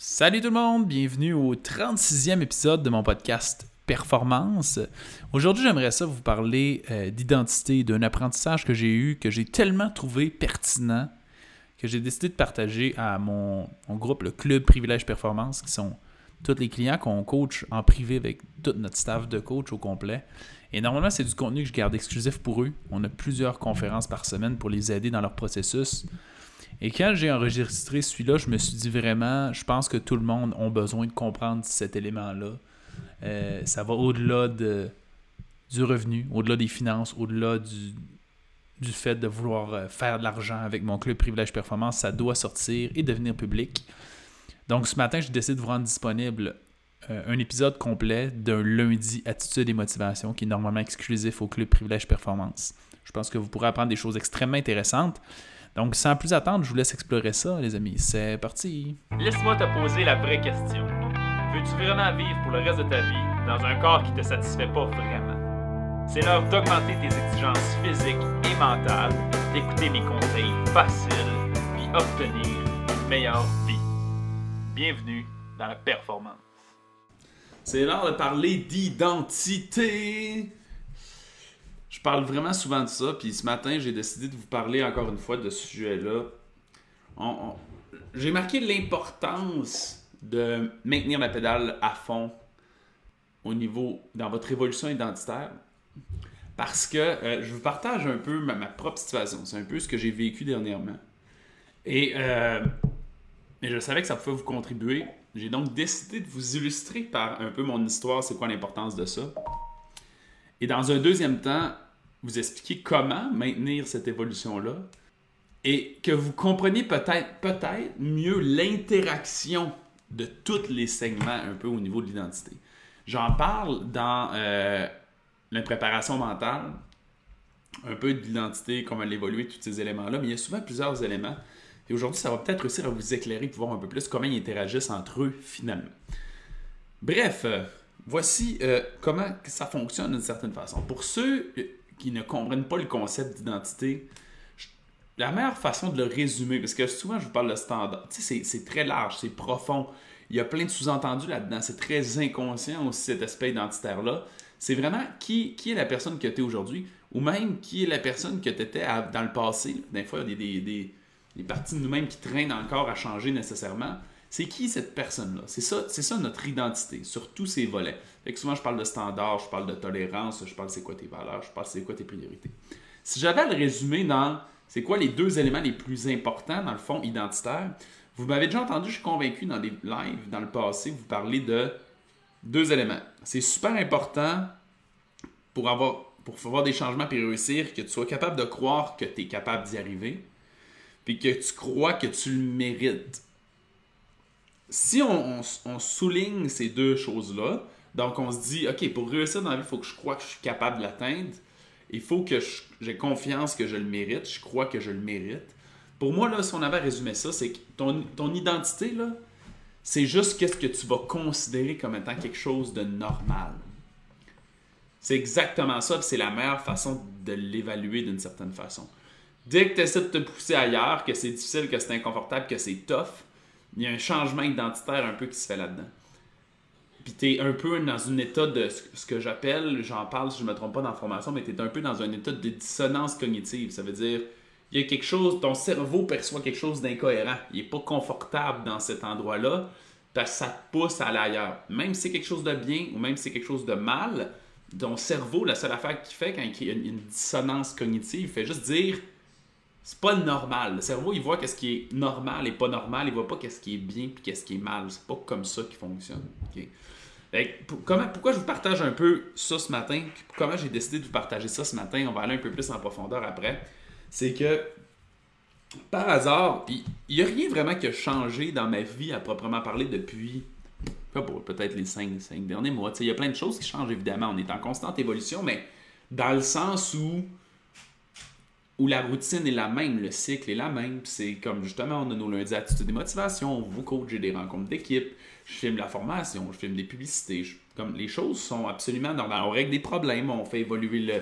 Salut tout le monde, bienvenue au 36e épisode de mon podcast Performance. Aujourd'hui, j'aimerais ça vous parler euh, d'identité, d'un apprentissage que j'ai eu, que j'ai tellement trouvé pertinent, que j'ai décidé de partager à mon, groupe, le Club Privilège Performance, qui sont tous les clients qu'on coach en privé avec tout notre staff de coach au complet. Et normalement, c'est du contenu que je garde exclusif pour eux. On a plusieurs conférences par semaine pour les aider dans leur processus. Et quand j'ai enregistré celui-là, je me suis dit vraiment, je pense que tout le monde a besoin de comprendre cet élément-là. Euh, ça va au-delà de, du revenu, au-delà des finances, au-delà du, fait de vouloir euh, faire de l'argent avec mon club Privilège Performance. Ça doit sortir et devenir public. Donc ce matin, j'ai décidé de vous rendre disponible euh, un épisode complet d'un lundi Attitude et Motivation qui est normalement exclusif au club Privilège Performance. Je pense que vous pourrez apprendre des choses extrêmement intéressantes. Donc, sans plus attendre, je vous laisse explorer ça, les amis. C'est parti. Laisse-moi te poser la vraie question. Veux-tu vraiment vivre pour le reste de ta vie dans un corps qui te satisfait pas vraiment? C'est l'heure d'augmenter tes exigences physiques et mentales, d'écouter mes conseils faciles, puis obtenir une meilleure vie. Bienvenue dans la performance. C'est l'heure de parler d'identité. Je parle vraiment souvent de ça, puis ce matin, j'ai décidé de vous parler encore une fois de ce sujet-là. J'ai marqué l'importance de maintenir la pédale à fond au niveau dans votre évolution identitaire parce que euh, je vous partage un peu ma, propre situation. C'est un peu ce que j'ai vécu dernièrement. Et, euh, et je savais que ça pouvait vous contribuer. J'ai donc décidé de vous illustrer par un peu mon histoire, c'est quoi l'importance de ça. Et dans un deuxième temps, vous expliquer comment maintenir cette évolution-là et que vous compreniez peut-être peut-être mieux l'interaction de tous les segments un peu au niveau de l'identité. J'en parle dans euh, la préparation mentale, un peu de l'identité, comment l'évoluer, tous ces éléments-là, mais il y a souvent plusieurs éléments. Et aujourd'hui, ça va peut-être réussir à vous éclairer pour voir un peu plus comment ils interagissent entre eux finalement. Bref, euh, voici euh, comment ça fonctionne d'une certaine façon. Pour ceux qui ne comprennent pas le concept d'identité, la meilleure façon de le résumer, parce que souvent je vous parle de standard, c'est très large, c'est profond. Il y a plein de sous-entendus là-dedans. C'est très inconscient aussi cet aspect identitaire-là. C'est vraiment qui, est la personne que tu es aujourd'hui, ou même qui est la personne que tu étais dans le passé. Des fois, il y a des, des, des parties de nous-mêmes qui traînent encore à changer nécessairement. C'est qui cette personne-là? C'est ça, ça notre identité, sur tous ces volets. Fait que souvent, je parle de standards, je parle de tolérance, je parle c'est quoi tes valeurs, je parle c'est quoi tes priorités. Si j'avais à le résumer dans c'est quoi les deux éléments les plus importants dans le fond identitaire, vous m'avez déjà entendu, je suis convaincu dans des lives dans le passé, vous parlez de deux éléments. C'est super important pour avoir, pour avoir des changements et réussir, que tu sois capable de croire que tu es capable d'y arriver, puis que tu crois que tu le mérites si on, souligne ces deux choses-là, donc on se dit, OK, pour réussir dans la vie, il faut que je croie que je suis capable de l'atteindre. Il faut que j'ai confiance que je le mérite. Je crois que je le mérite. Pour moi, là, si on avait à résumer ça, c'est que ton, ton identité, là, c'est juste qu'est-ce que tu vas considérer comme étant quelque chose de normal. C'est exactement ça, c'est la meilleure façon de l'évaluer d'une certaine façon. Dès que tu essaies de te pousser ailleurs, que c'est difficile, que c'est inconfortable, que c'est tough, il y a un changement identitaire un peu qui se fait là-dedans. Puis tu es un peu dans un état de ce que j'appelle, j'en parle si je me trompe pas dans la formation, mais tu es un peu dans un état de dissonance cognitive. Ça veut dire, il y a quelque chose, ton cerveau perçoit quelque chose d'incohérent. Il n'est pas confortable dans cet endroit-là parce que ça te pousse à aller ailleurs. Même si c'est quelque chose de bien ou même si c'est quelque chose de mal, ton cerveau, la seule affaire qu'il fait quand il y a une dissonance cognitive, il fait juste dire c'est pas normal. Le cerveau, il voit qu'est-ce qui est normal et pas normal. Il voit pas qu'est-ce qui est bien puis qu'est-ce qui est mal. C'est pas comme ça qu'il fonctionne. comment, pourquoi je vous partage un peu ça ce matin? comment j'ai décidé de vous partager ça ce matin? On va aller un peu plus en profondeur après. C'est que, par hasard, il n'y a rien vraiment qui a changé dans ma vie à proprement parler depuis peut-être les cinq, cinq derniers mois. Il y a plein de choses qui changent évidemment. On est en constante évolution, mais dans le sens où où la routine est la même, le cycle est la même. C'est comme justement, on a nos lundis attitude et motivation, vous coach, j'ai des rencontres d'équipe, je filme la formation, je filme des publicités. comme les choses sont absolument normales. On règle des problèmes, on fait évoluer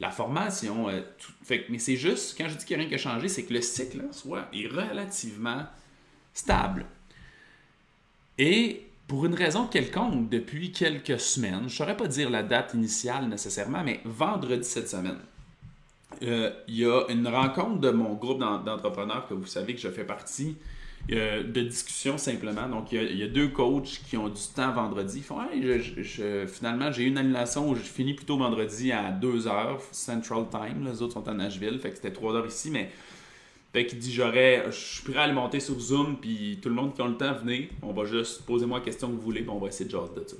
la formation. Euh, fait, mais c'est juste, quand je dis qu'il n'y a rien qui a changé, c'est que le cycle soit est relativement stable. Et pour une raison quelconque, depuis quelques semaines, je ne saurais pas dire la date initiale nécessairement, mais vendredi cette semaine, euh, il y a une rencontre de mon groupe d'entrepreneurs que vous savez que je fais partie, euh, de discussion simplement. Donc, il y, a, deux coachs qui ont du temps vendredi. Ils font finalement, j'ai une annulation où je finis plutôt vendredi à 2h Central Time. Les autres sont à Nashville, fait que c'était 3 h ici, mais fait qu'il dit j'aurais, je suis prêt à le monter sur Zoom, puis tout le monde qui a le temps, venez, on va juste poser moi la question que vous voulez, on va essayer de jaser de ça.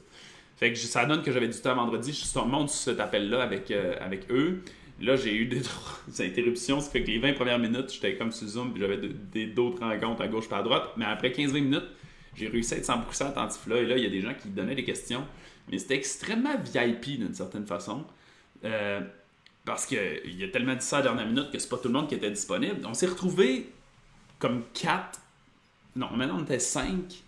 Fait que ça donne que j'avais du temps vendredi, je monte sur cet appel-là avec, euh, avec eux. Là, j'ai eu des, interruptions, ce qui fait que les 20 premières minutes, j'étais comme sur Zoom, puis j'avais d'autres rencontres à gauche et à droite. Mais après 15-20 minutes, j'ai réussi à être 100% attentif là. Et là, il y a des gens qui donnaient des questions. Mais c'était extrêmement VIP d'une certaine façon. Euh, parce qu'il y a tellement dit ça à la dernière minute que c'est pas tout le monde qui était disponible. On s'est retrouvé comme 4, non, maintenant on était 5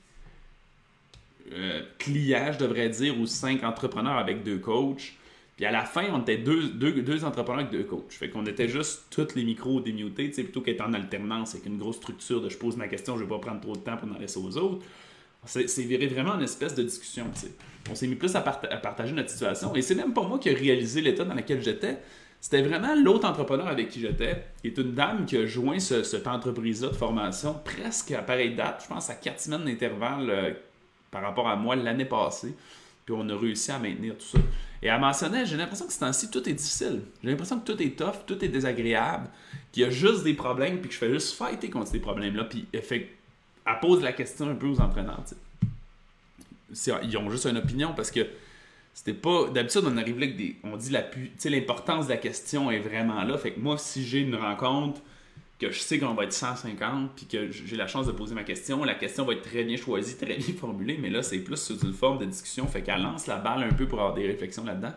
euh, clients, je devrais dire, ou 5 entrepreneurs avec deux coachs. Puis à la fin, on était deux, deux, entrepreneurs avec deux coachs. Fait qu'on était juste tous les micros démutés, plutôt qu'être en alternance avec une grosse structure de je pose ma question, je vais pas prendre trop de temps pour en laisser aux autres. C'est viré vraiment une espèce de discussion. On s'est mis plus à, à, partager notre situation. Et c'est même pas moi qui ai réalisé l'état dans lequel j'étais. C'était vraiment l'autre entrepreneur avec qui j'étais, qui est une dame qui a joint cette entreprise-là de formation presque à pareille date, je pense à quatre semaines d'intervalle euh, par rapport à moi l'année passée. Puis on a réussi à maintenir tout ça. Et elle mentionnait, j'ai l'impression que ce temps-ci, tout est difficile. J'ai l'impression que tout est tough, tout est désagréable, qu'il y a juste des problèmes, puis que je fais juste fighter contre ces problèmes-là. Puis elle, fait, pose la question un peu aux entraîneurs. Ils ont juste une opinion parce que c'était pas. D'habitude, on arrive là avec des. On dit l'importance de la question est vraiment là. Fait que moi, si j'ai une rencontre que je sais qu'on va être 150 puis que j'ai la chance de poser ma question, la question va être très bien choisie, très bien formulée, mais là, c'est plus sous une forme de discussion. Fait qu'elle lance la balle un peu pour avoir des réflexions là-dedans.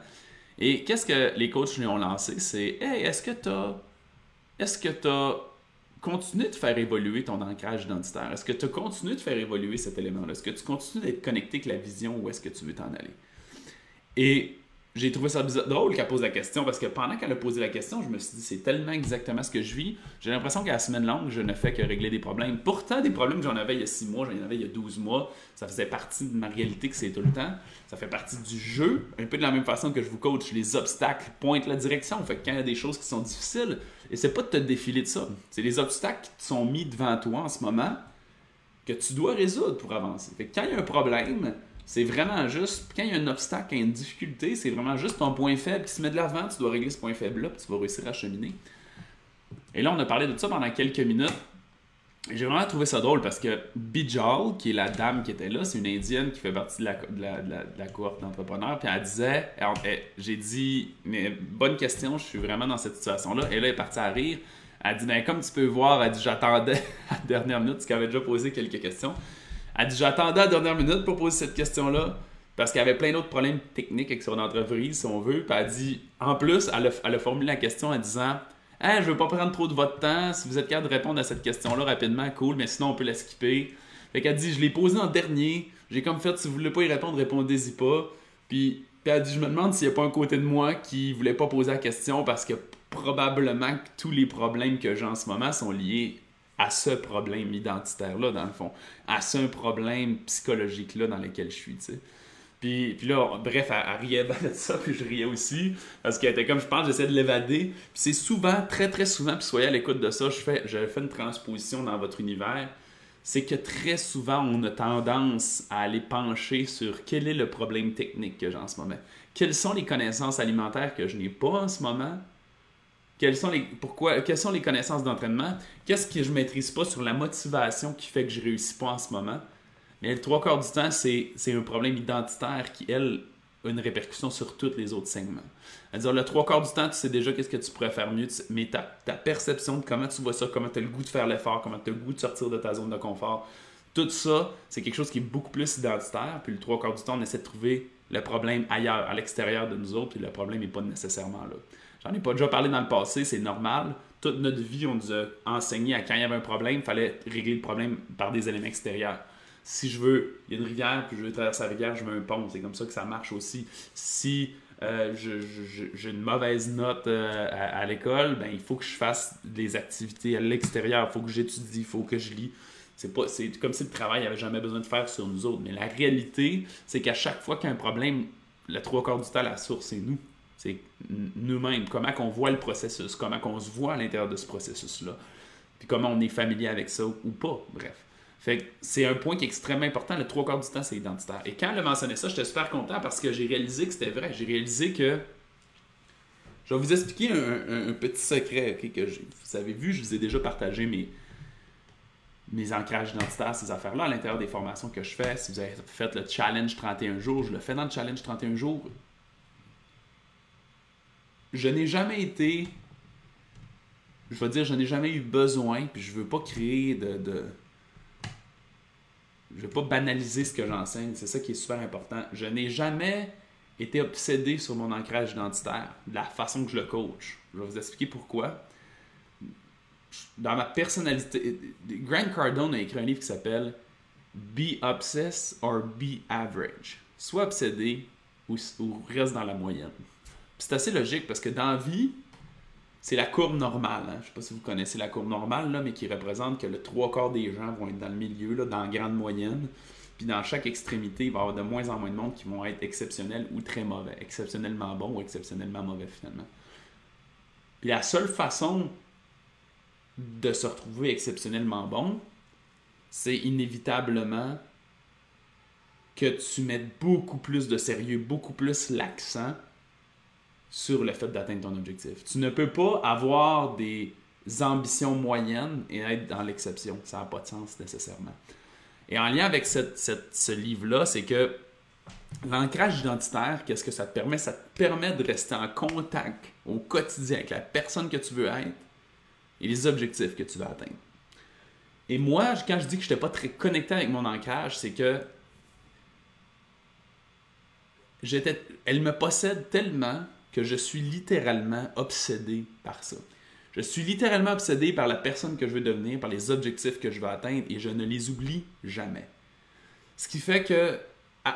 Et qu'est-ce que les coachs lui ont lancé? C'est Hey, est-ce que tu as. Est-ce que tu as continué de faire évoluer ton ancrage identitaire? Est-ce que tu as continué de faire évoluer cet élément-là? Est-ce que tu continues d'être connecté avec la vision où est-ce que tu veux t'en aller? Et j'ai trouvé ça bizarre, drôle qu'elle pose la question parce que pendant qu'elle a posé la question, je me suis dit c'est tellement exactement ce que je vis. J'ai l'impression qu'à la semaine longue, je ne fais que régler des problèmes. Pourtant, des problèmes que j'en avais il y a 6 mois, j'en avais il y a 12 mois, ça faisait partie de ma réalité que c'est tout le temps. Ça fait partie du jeu, un peu de la même façon que je vous coach, les obstacles pointent la direction. Fait que quand il y a des choses qui sont difficiles, et c'est pas de te défiler de ça, c'est les obstacles qui sont mis devant toi en ce moment que tu dois résoudre pour avancer. Fait que quand il y a un problème, c'est vraiment juste, quand il y a un obstacle, quand il y a une difficulté, c'est vraiment juste ton point faible qui se met de l'avant, tu dois régler ce point faible-là, puis tu vas réussir à cheminer. Et là, on a parlé de ça pendant quelques minutes. J'ai vraiment trouvé ça drôle parce que Bijal, qui est la dame qui était là, c'est une indienne qui fait partie de la, de cohorte d'entrepreneurs, puis elle disait, j'ai dit, mais bonne question, je suis vraiment dans cette situation-là. Et là, elle est partie à rire. Elle dit, ben, comme tu peux voir, elle dit, j'attendais à la dernière minute, qu'elle avait déjà posé quelques questions. Elle dit J'attendais à la dernière minute pour poser cette question-là parce qu'il y avait plein d'autres problèmes techniques avec son entreprise, si on veut. Puis elle dit En plus, elle a, formulé la question en disant Hey, je veux pas prendre trop de votre temps. Si vous êtes capable de répondre à cette question-là rapidement, cool, mais sinon on peut la skipper. Fait qu'elle dit Je l'ai posé en dernier. J'ai comme fait Si vous voulez pas y répondre, répondez-y pas. Puis, puis elle dit Je me demande s'il n'y a pas un côté de moi qui voulait pas poser la question parce que probablement tous les problèmes que j'ai en ce moment sont liés à ce problème identitaire-là, dans le fond, à ce problème psychologique-là dans lequel je suis, tu sais. Puis, puis là, bref, elle, riait de ça, puis je riais aussi, parce qu'elle était comme, je pense, j'essaie de l'évader. Puis c'est souvent, très très souvent, puis soyez à l'écoute de ça, je fais, je une transposition dans votre univers, c'est que très souvent, on a tendance à aller pencher sur quel est le problème technique que j'ai en ce moment. Quelles sont les connaissances alimentaires que je n'ai pas en ce moment? Quelles sont les, pourquoi, quelles sont les connaissances d'entraînement, qu'est-ce que je maîtrise pas sur la motivation qui fait que je réussis pas en ce moment? Mais le trois quarts du temps, c'est, un problème identitaire qui, elle, a une répercussion sur tous les autres segments. C'est-à-dire, le trois quarts du temps, tu sais déjà qu'est-ce que tu pourrais faire mieux, mais ta, ta perception de comment tu vois ça, comment tu as le goût de faire l'effort, comment tu as le goût de sortir de ta zone de confort, tout ça, c'est quelque chose qui est beaucoup plus identitaire. Puis le trois quarts du temps, on essaie de trouver le problème ailleurs, à l'extérieur de nous autres, puis le problème n'est pas nécessairement là. J'en ai pas déjà parlé dans le passé, c'est normal. Toute notre vie, on nous a enseigné à quand il y avait un problème, il fallait régler le problème par des éléments extérieurs. Si je veux, il y a une rivière, puis je veux traverser la rivière, je mets un pont. C'est comme ça que ça marche aussi. Si euh, j'ai une mauvaise note euh, à, l'école, ben, il faut que je fasse des activités à l'extérieur. Il faut que j'étudie, il faut que je lis. C'est c'est comme si le travail avait jamais besoin de faire sur nous autres. Mais la réalité, c'est qu'à chaque fois qu'il y a un problème, le trois quarts du temps, la source, c'est nous. C'est nous-mêmes. Comment qu'on voit le processus, comment qu'on se voit à l'intérieur de ce processus-là. Puis comment on est familier avec ça ou pas. Bref. Fait c'est un point qui est extrêmement important. Le trois quarts du temps, c'est identitaire. Et quand elle a mentionné ça, j'étais super content parce que j'ai réalisé que c'était vrai. J'ai réalisé que. Je vais vous expliquer un, petit secret que vous avez vu, je vous ai déjà partagé mes, mes ancrages identitaires, ces affaires-là, à l'intérieur des formations que je fais. Si vous avez fait le challenge 31 jours, je le fais dans le challenge 31 jours. Je n'ai jamais été. Je vais dire, je n'ai jamais eu besoin, puis je veux pas créer de. de je veux pas banaliser ce que j'enseigne, c'est ça qui est super important. Je n'ai jamais été obsédé sur mon ancrage identitaire, de la façon que je le coach. Je vais vous expliquer pourquoi dans ma personnalité. Grant Cardone a écrit un livre qui s'appelle Be Obsessed or Be Average. Soit obsédé ou, reste dans la moyenne. C'est assez logique parce que dans la vie, c'est la courbe normale. Hein. Je ne sais pas si vous connaissez la courbe normale, là, mais qui représente que le trois quarts des gens vont être dans le milieu, dans la grande moyenne. Puis dans chaque extrémité, il va y avoir de moins en moins de monde qui vont être exceptionnels ou très mauvais. Exceptionnellement bons ou exceptionnellement mauvais finalement. La seule façon de se retrouver exceptionnellement bon, c'est inévitablement que tu mettes beaucoup plus de sérieux, beaucoup plus l'accent sur le fait d'atteindre ton objectif. Tu ne peux pas avoir des ambitions moyennes et être dans l'exception. Ça n'a pas de sens nécessairement. Et en lien avec ce livre-là, c'est que l'ancrage identitaire, qu'est-ce que ça te permet? Ça te permet de rester en contact au quotidien avec la personne que tu veux être et les objectifs que tu veux atteindre. Et moi, quand je dis que je n'étais pas très connecté avec mon ancrage, c'est que j'étais, elle me possède tellement que je suis littéralement obsédé par ça. Je suis littéralement obsédé par la personne que je veux devenir, par les objectifs que je veux atteindre et je ne les oublie jamais. Ce qui fait que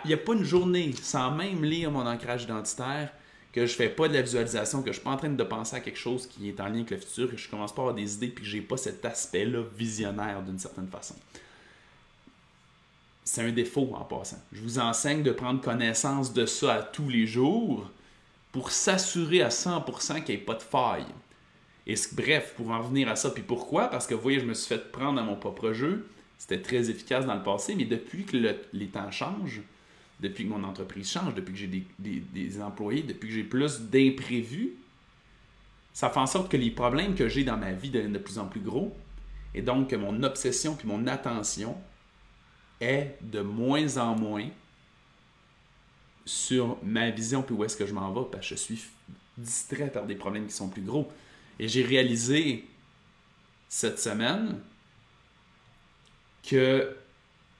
il n'y a pas une journée sans même lire mon ancrage identitaire que je fais pas de la visualisation, que je suis pas en train de penser à quelque chose qui est en lien avec le futur, que je commence pas à avoir des idées, puis que j'ai pas cet aspect-là visionnaire d'une certaine façon. C'est un défaut en passant. Je vous enseigne de prendre connaissance de ça à tous les jours pour s'assurer à 100% qu'il n'y ait pas de faille. Et bref, pour en revenir à ça, puis pourquoi? Parce que vous voyez, je me suis fait prendre à mon propre jeu. C'était très efficace dans le passé, mais depuis que les temps changent, depuis que mon entreprise change, depuis que j'ai des, employés, depuis que j'ai plus d'imprévus, ça fait en sorte que les problèmes que j'ai dans ma vie deviennent de plus en plus gros. Et donc que mon obsession puis mon attention est de moins en moins sur ma vision puis où est-ce que je m'en vais parce que je suis distrait par des problèmes qui sont plus gros. Et j'ai réalisé cette semaine que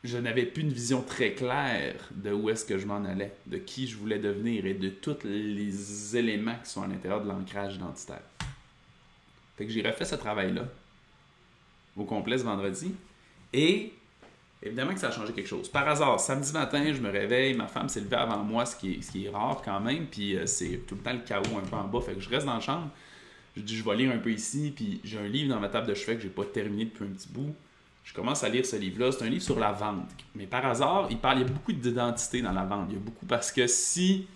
je n'avais plus une vision très claire de où est-ce que je m'en allais, de qui je voulais devenir et de tous les éléments qui sont à l'intérieur de l'ancrage identitaire. Fait que j'ai refait ce travail-là au complet ce vendredi et évidemment que ça a changé quelque chose. Par hasard, samedi matin, je me réveille, ma femme s'est levée avant moi, ce qui est, rare quand même, puis euh, c'est tout le temps le chaos un peu en bas. Fait que je reste dans la chambre, je dis je vais lire un peu ici, puis j'ai un livre dans ma table de chevet que j'ai pas terminé depuis un petit bout je commence à lire ce livre-là. C'est un livre sur la vente. Mais par hasard, il a beaucoup d'identité dans la vente. Il y a beaucoup parce que si,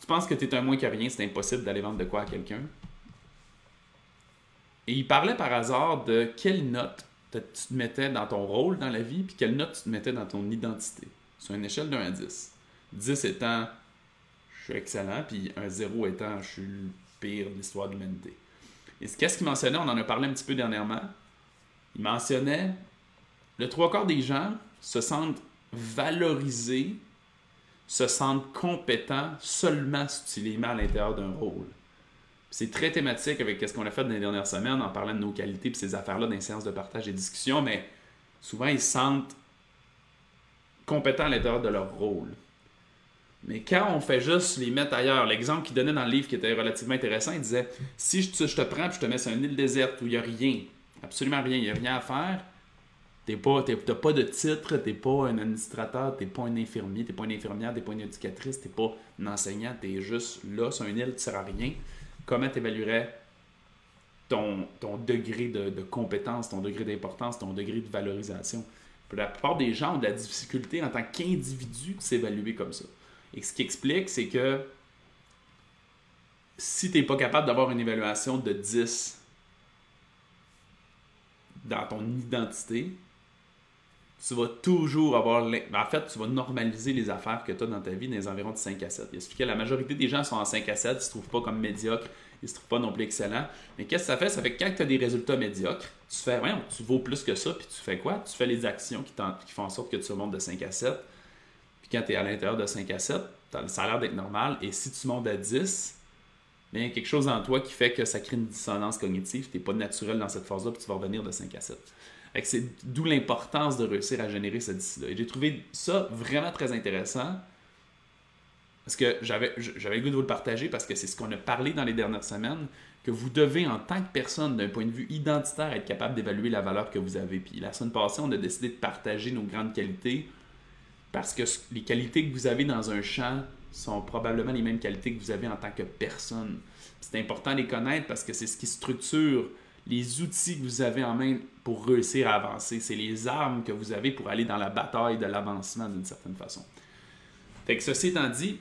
tu penses que tu es un moins que rien, c'est impossible d'aller vendre de quoi à quelqu'un. Et il parlait par hasard de quelle note tu te mettais dans ton rôle dans la vie, puis quelle note tu te mettais dans ton identité? Sur une échelle 1 à 10. 10 étant je suis excellent, puis un 0 étant je suis le pire de l'histoire de l'humanité. Et qu'est-ce qu'il mentionnait, on en a parlé un petit peu dernièrement, il mentionnait le trois quarts des gens se sentent valorisés, se sentent compétents seulement si tu les mets à l'intérieur d'un rôle. C'est très thématique avec ce qu'on a fait dans les dernières semaines en parlant de nos qualités et ces affaires-là dans les séances de partage et discussion, mais souvent ils se sentent compétents à l'intérieur de leur rôle. Mais quand on fait juste les mettre ailleurs, l'exemple qu'il donnait dans le livre qui était relativement intéressant, il disait si je te, je te prends et je te mets sur une île déserte où il n'y a rien, absolument rien. Il n'y a rien à faire. Tu n'as pas de titre, tu pas un administrateur, tu pas un infirmier, tu pas une infirmière, tu pas une éducatrice, tu pas un enseignant, tu es juste là sur une île, tu ne sers à rien. Comment tu évaluerais ton, degré de, de compétence, ton degré d'importance, ton degré de valorisation? la plupart des gens ont de la difficulté en tant qu'individu de s'évaluer comme ça. Et ce qui explique, c'est que si tu n'es pas capable d'avoir une évaluation de 10 dans ton identité, tu vas toujours avoir. Ben, en fait, tu vas normaliser les affaires que tu as dans ta vie dans les environs de 5 à 7. Il explique que la majorité des gens sont en 5 à 7, ils ne se trouvent pas comme médiocres, ils ne se trouvent pas non plus excellents. Mais qu'est-ce que ça fait? Ça fait que quand tu as des résultats médiocres, tu fais rien, tu vaux plus que ça, puis tu fais quoi? Tu fais les actions qui, font en sorte que tu remontes de 5 à 7. Puis quand tu es à l'intérieur de 5 à 7, ça a l'air d'être normal. Et si tu montes à 10, il y a quelque chose en toi qui fait que ça crée une dissonance cognitive. Tu n'es pas naturel dans cette phase-là, puis tu vas revenir de 5 à 7. C'est d'où l'importance de réussir à générer ce là Et j'ai trouvé ça vraiment très intéressant. Parce que j'avais, j'avais le goût de vous le partager parce que c'est ce qu'on a parlé dans les dernières semaines, que vous devez, en tant que personne, d'un point de vue identitaire, être capable d'évaluer la valeur que vous avez. Puis la semaine passée, on a décidé de partager nos grandes qualités parce que les qualités que vous avez dans un champ sont probablement les mêmes qualités que vous avez en tant que personne. C'est important de les connaître parce que c'est ce qui structure les outils que vous avez en main pour réussir à avancer. C'est les armes que vous avez pour aller dans la bataille de l'avancement d'une certaine façon. Fait que ceci étant dit,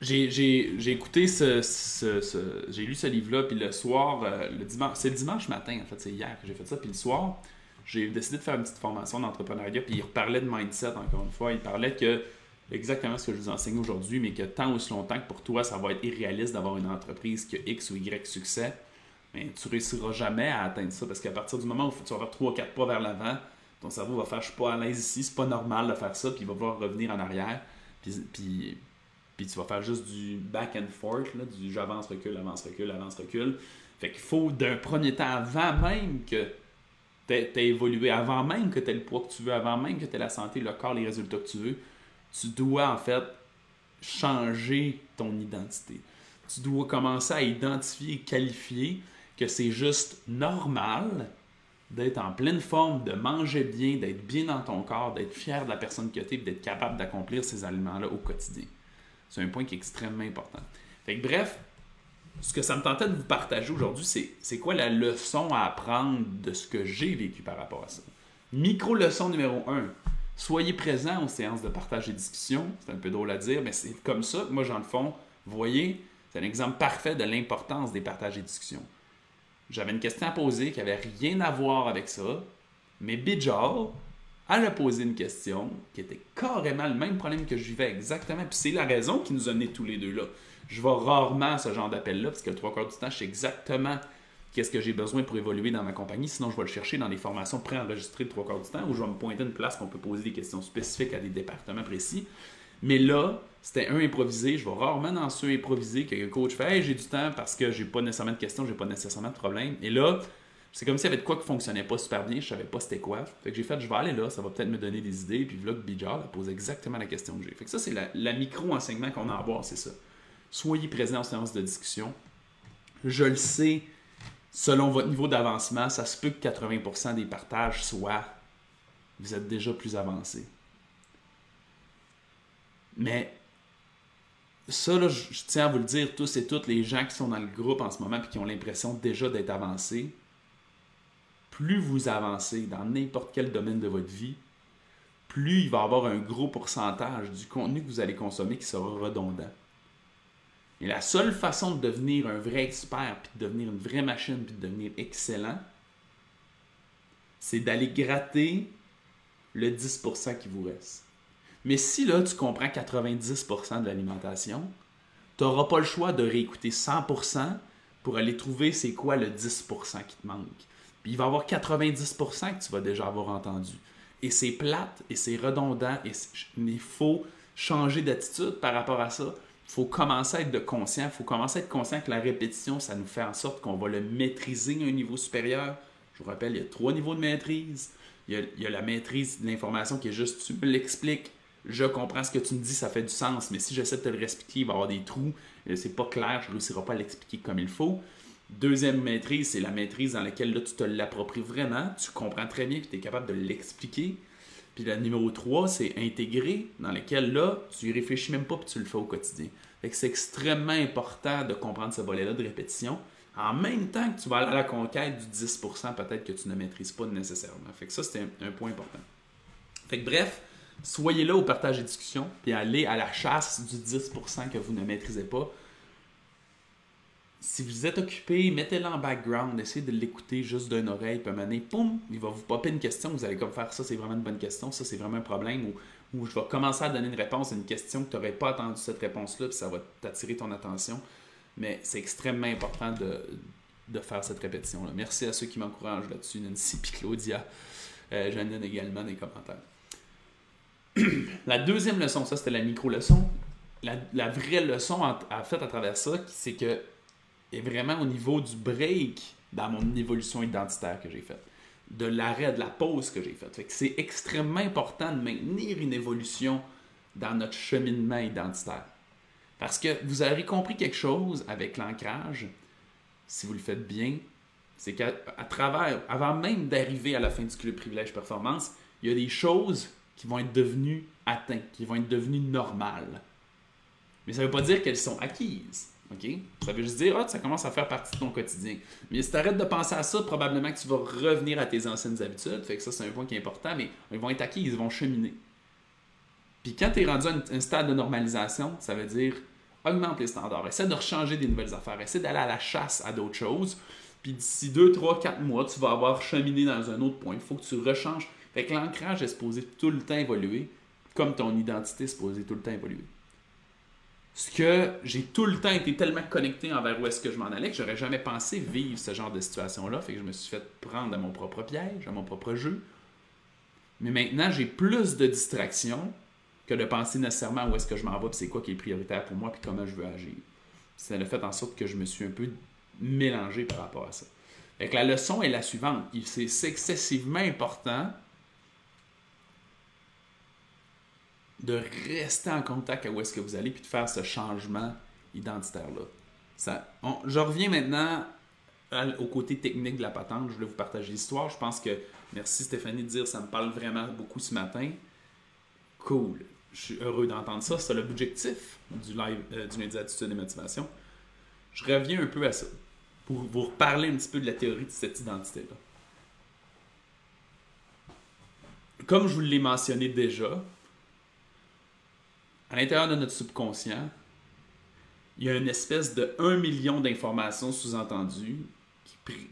j'ai écouté ce, j'ai lu ce livre-là, puis le soir, euh, le dimanche, c'est le dimanche matin, en fait, c'est hier que j'ai fait ça, puis le soir, j'ai décidé de faire une petite formation d'entrepreneuriat, puis il parlait de mindset encore une fois, il parlait que exactement ce que je vous enseigne aujourd'hui, mais que tant ou aussi longtemps que pour toi, ça va être irréaliste d'avoir une entreprise qui a X ou Y succès, mais tu réussiras jamais à atteindre ça parce qu'à partir du moment où tu vas faire 3 ou 4 pas vers l'avant, ton cerveau va faire je suis pas à l'aise ici, c'est pas normal de faire ça, puis il va vouloir revenir en arrière, puis, puis, tu vas faire juste du back and forth, du j'avance, recule, avance, recule, avance, recule. Fait qu'il faut d'un premier temps, avant même que tu aies évolué, avant même que tu aies le poids que tu veux, avant même que tu aies la santé, le corps, les résultats que tu veux, tu dois en fait changer ton identité. Tu dois commencer à identifier qualifier que c'est juste normal d'être en pleine forme, de manger bien, d'être bien dans ton corps, d'être fier de la personne que tu es, d'être capable d'accomplir ces aliments-là au quotidien. C'est un point qui est extrêmement important. Fait bref, ce que ça me tentait de vous partager aujourd'hui, c'est, quoi la leçon à apprendre de ce que j'ai vécu par rapport à ça? Micro-leçon numéro 1. Soyez présent aux séances de partage et discussion. C'est un peu drôle à dire, mais c'est comme ça que moi, j'en le fond, voyez, c'est un exemple parfait de l'importance des partages et discussions. J'avais une question à poser qui n'avait rien à voir avec ça, mais Bijal, elle a posé une question qui était carrément le même problème que je vivais exactement. Puis c'est la raison qui nous a menés tous les deux là. Je vais rarement ce genre d'appel-là, parce que trois quarts du temps, je sais exactement qu'est-ce que j'ai besoin pour évoluer dans ma compagnie. Sinon, je vais le chercher dans des formations préenregistrées de trois quarts du temps où je vais me pointer une place qu'on peut poser des questions spécifiques à des départements précis. Mais là, c'était un improvisé. Je vais rarement dans ceux improvisés que le coach fait hey, j'ai du temps parce que j'ai pas nécessairement de questions, j'ai pas nécessairement de problème. Et là, c'est comme s'il y avait de quoi qui fonctionnait pas super bien, je savais pas c'était quoi. Fait que j'ai fait, je vais aller là, ça va peut-être me donner des idées. Puis là, Bijar a posé exactement la question que j'ai. Fait que ça, c'est la, micro-enseignement qu'on a à voir, c'est ça. Soyez présents en séance de discussion. Je le sais, selon votre niveau d'avancement, ça se peut que 80% des partages soient vous êtes déjà plus avancé. Mais ça, là, je, tiens à vous le dire, tous et toutes les gens qui sont dans le groupe en ce moment et qui ont l'impression déjà d'être avancés, plus vous avancez dans n'importe quel domaine de votre vie, plus il va y avoir un gros pourcentage du contenu que vous allez consommer qui sera redondant. Et la seule façon de devenir un vrai expert, puis de devenir une vraie machine, puis de devenir excellent, c'est d'aller gratter le 10% qui vous reste. Mais si là, tu comprends 90% de l'alimentation, tu n'auras pas le choix de réécouter 100% pour aller trouver c'est quoi le 10% qui te manque. Puis il va y avoir 90% que tu vas déjà avoir entendu. Et c'est plate et c'est redondant et il faut changer d'attitude par rapport à ça il faut commencer à être de conscient, il faut commencer à être conscient que la répétition, ça nous fait en sorte qu'on va le maîtriser à un niveau supérieur. Je vous rappelle, il y a trois niveaux de maîtrise. Il y a, la maîtrise de l'information qui est juste, tu l'expliques, je comprends ce que tu me dis, ça fait du sens, mais si j'essaie de te le réexpliquer, il va y avoir des trous, euh, c'est pas clair, je ne réussirai pas à l'expliquer comme il faut. Deuxième maîtrise, c'est la maîtrise dans laquelle là, tu te l'appropries vraiment, tu comprends très bien et tu es capable de l'expliquer. Puis la numéro 3, c'est intégrer, dans lequel là, tu y réfléchis même pas puis tu le fais au quotidien. Fait que c'est extrêmement important de comprendre ce volet-là de répétition. en même temps que tu vas aller à la conquête du 10% peut-être que tu ne maîtrises pas nécessairement. Fait que ça, c'est un, un point important. Fait que bref, soyez là au partage et discussion, puis allez à la chasse du 10% que vous ne maîtrisez pas. Si vous êtes occupé, mettez-le en background, essayez de l'écouter juste d'une oreille, puis donné, poum, il va vous popper une question, vous allez comme faire ça, c'est vraiment une bonne question, ça c'est vraiment un problème, ou, je vais commencer à donner une réponse à une question que tu n'aurais pas attendu cette réponse-là, puis ça va t'attirer ton attention. Mais c'est extrêmement important de, faire cette répétition-là. Merci à ceux qui m'encouragent là-dessus, Nancy et Claudia. Euh, également les commentaires. la deuxième leçon, ça c'était la micro-leçon. La, vraie leçon en, en fait à travers ça, c'est que est vraiment au niveau du break dans mon évolution identitaire que j'ai faite. De l'arrêt, de la pause que j'ai faite. C'est extrêmement important de maintenir une évolution dans notre cheminement identitaire. Parce que vous avez compris quelque chose avec l'ancrage, si vous le faites bien, c'est qu'à travers, avant même d'arriver à la fin du club privilège performance, il y a des choses qui vont être devenues atteintes, qui vont être devenues normales. Mais ça ne veut pas dire qu'elles sont acquises. OK? Ça veut juste dire, ah, ça commence à faire partie de ton quotidien. Mais si tu arrêtes de penser à ça, probablement que tu vas revenir à tes anciennes habitudes. Fait que ça, c'est un point qui est important, mais ils vont être acquis, ils vont cheminer. Puis quand tu es rendu à un stade de normalisation, ça veut dire augmente les standards, essaie de rechanger des nouvelles affaires, essaie d'aller à la chasse à d'autres choses. Puis d'ici 2, 3, 4 mois, tu vas avoir cheminé dans un autre point. Il faut que tu rechanges. Fait que l'ancrage est supposé tout le temps évoluer, comme ton identité est supposée tout le temps évoluer ce que j'ai tout le temps été tellement connecté envers où est-ce que je m'en allais que j'aurais jamais pensé vivre ce genre de situation-là. Fait que je me suis fait prendre à mon propre piège, à mon propre jeu. Mais maintenant, j'ai plus de distractions que de penser nécessairement où est-ce que je m'en vais, puis c'est quoi qui est prioritaire pour moi, puis comment je veux agir. Ça a fait en sorte que je me suis un peu mélangé par rapport à ça. Fait que la leçon est la suivante. C'est excessivement important de rester en contact à où est-ce que vous allez, puis de faire ce changement identitaire-là. Je reviens maintenant au côté technique de la patente. Je voulais vous partager l'histoire. Je pense que, merci Stéphanie de dire, ça me parle vraiment beaucoup ce matin. Cool. Je suis heureux d'entendre ça. C'est l'objectif du live euh, du lundi attitude et motivation. Je reviens un peu à ça pour vous reparler un petit peu de la théorie de cette identité-là. Comme je vous l'ai mentionné déjà, à l'intérieur de notre subconscient, il y a une espèce de 1 million d'informations sous-entendues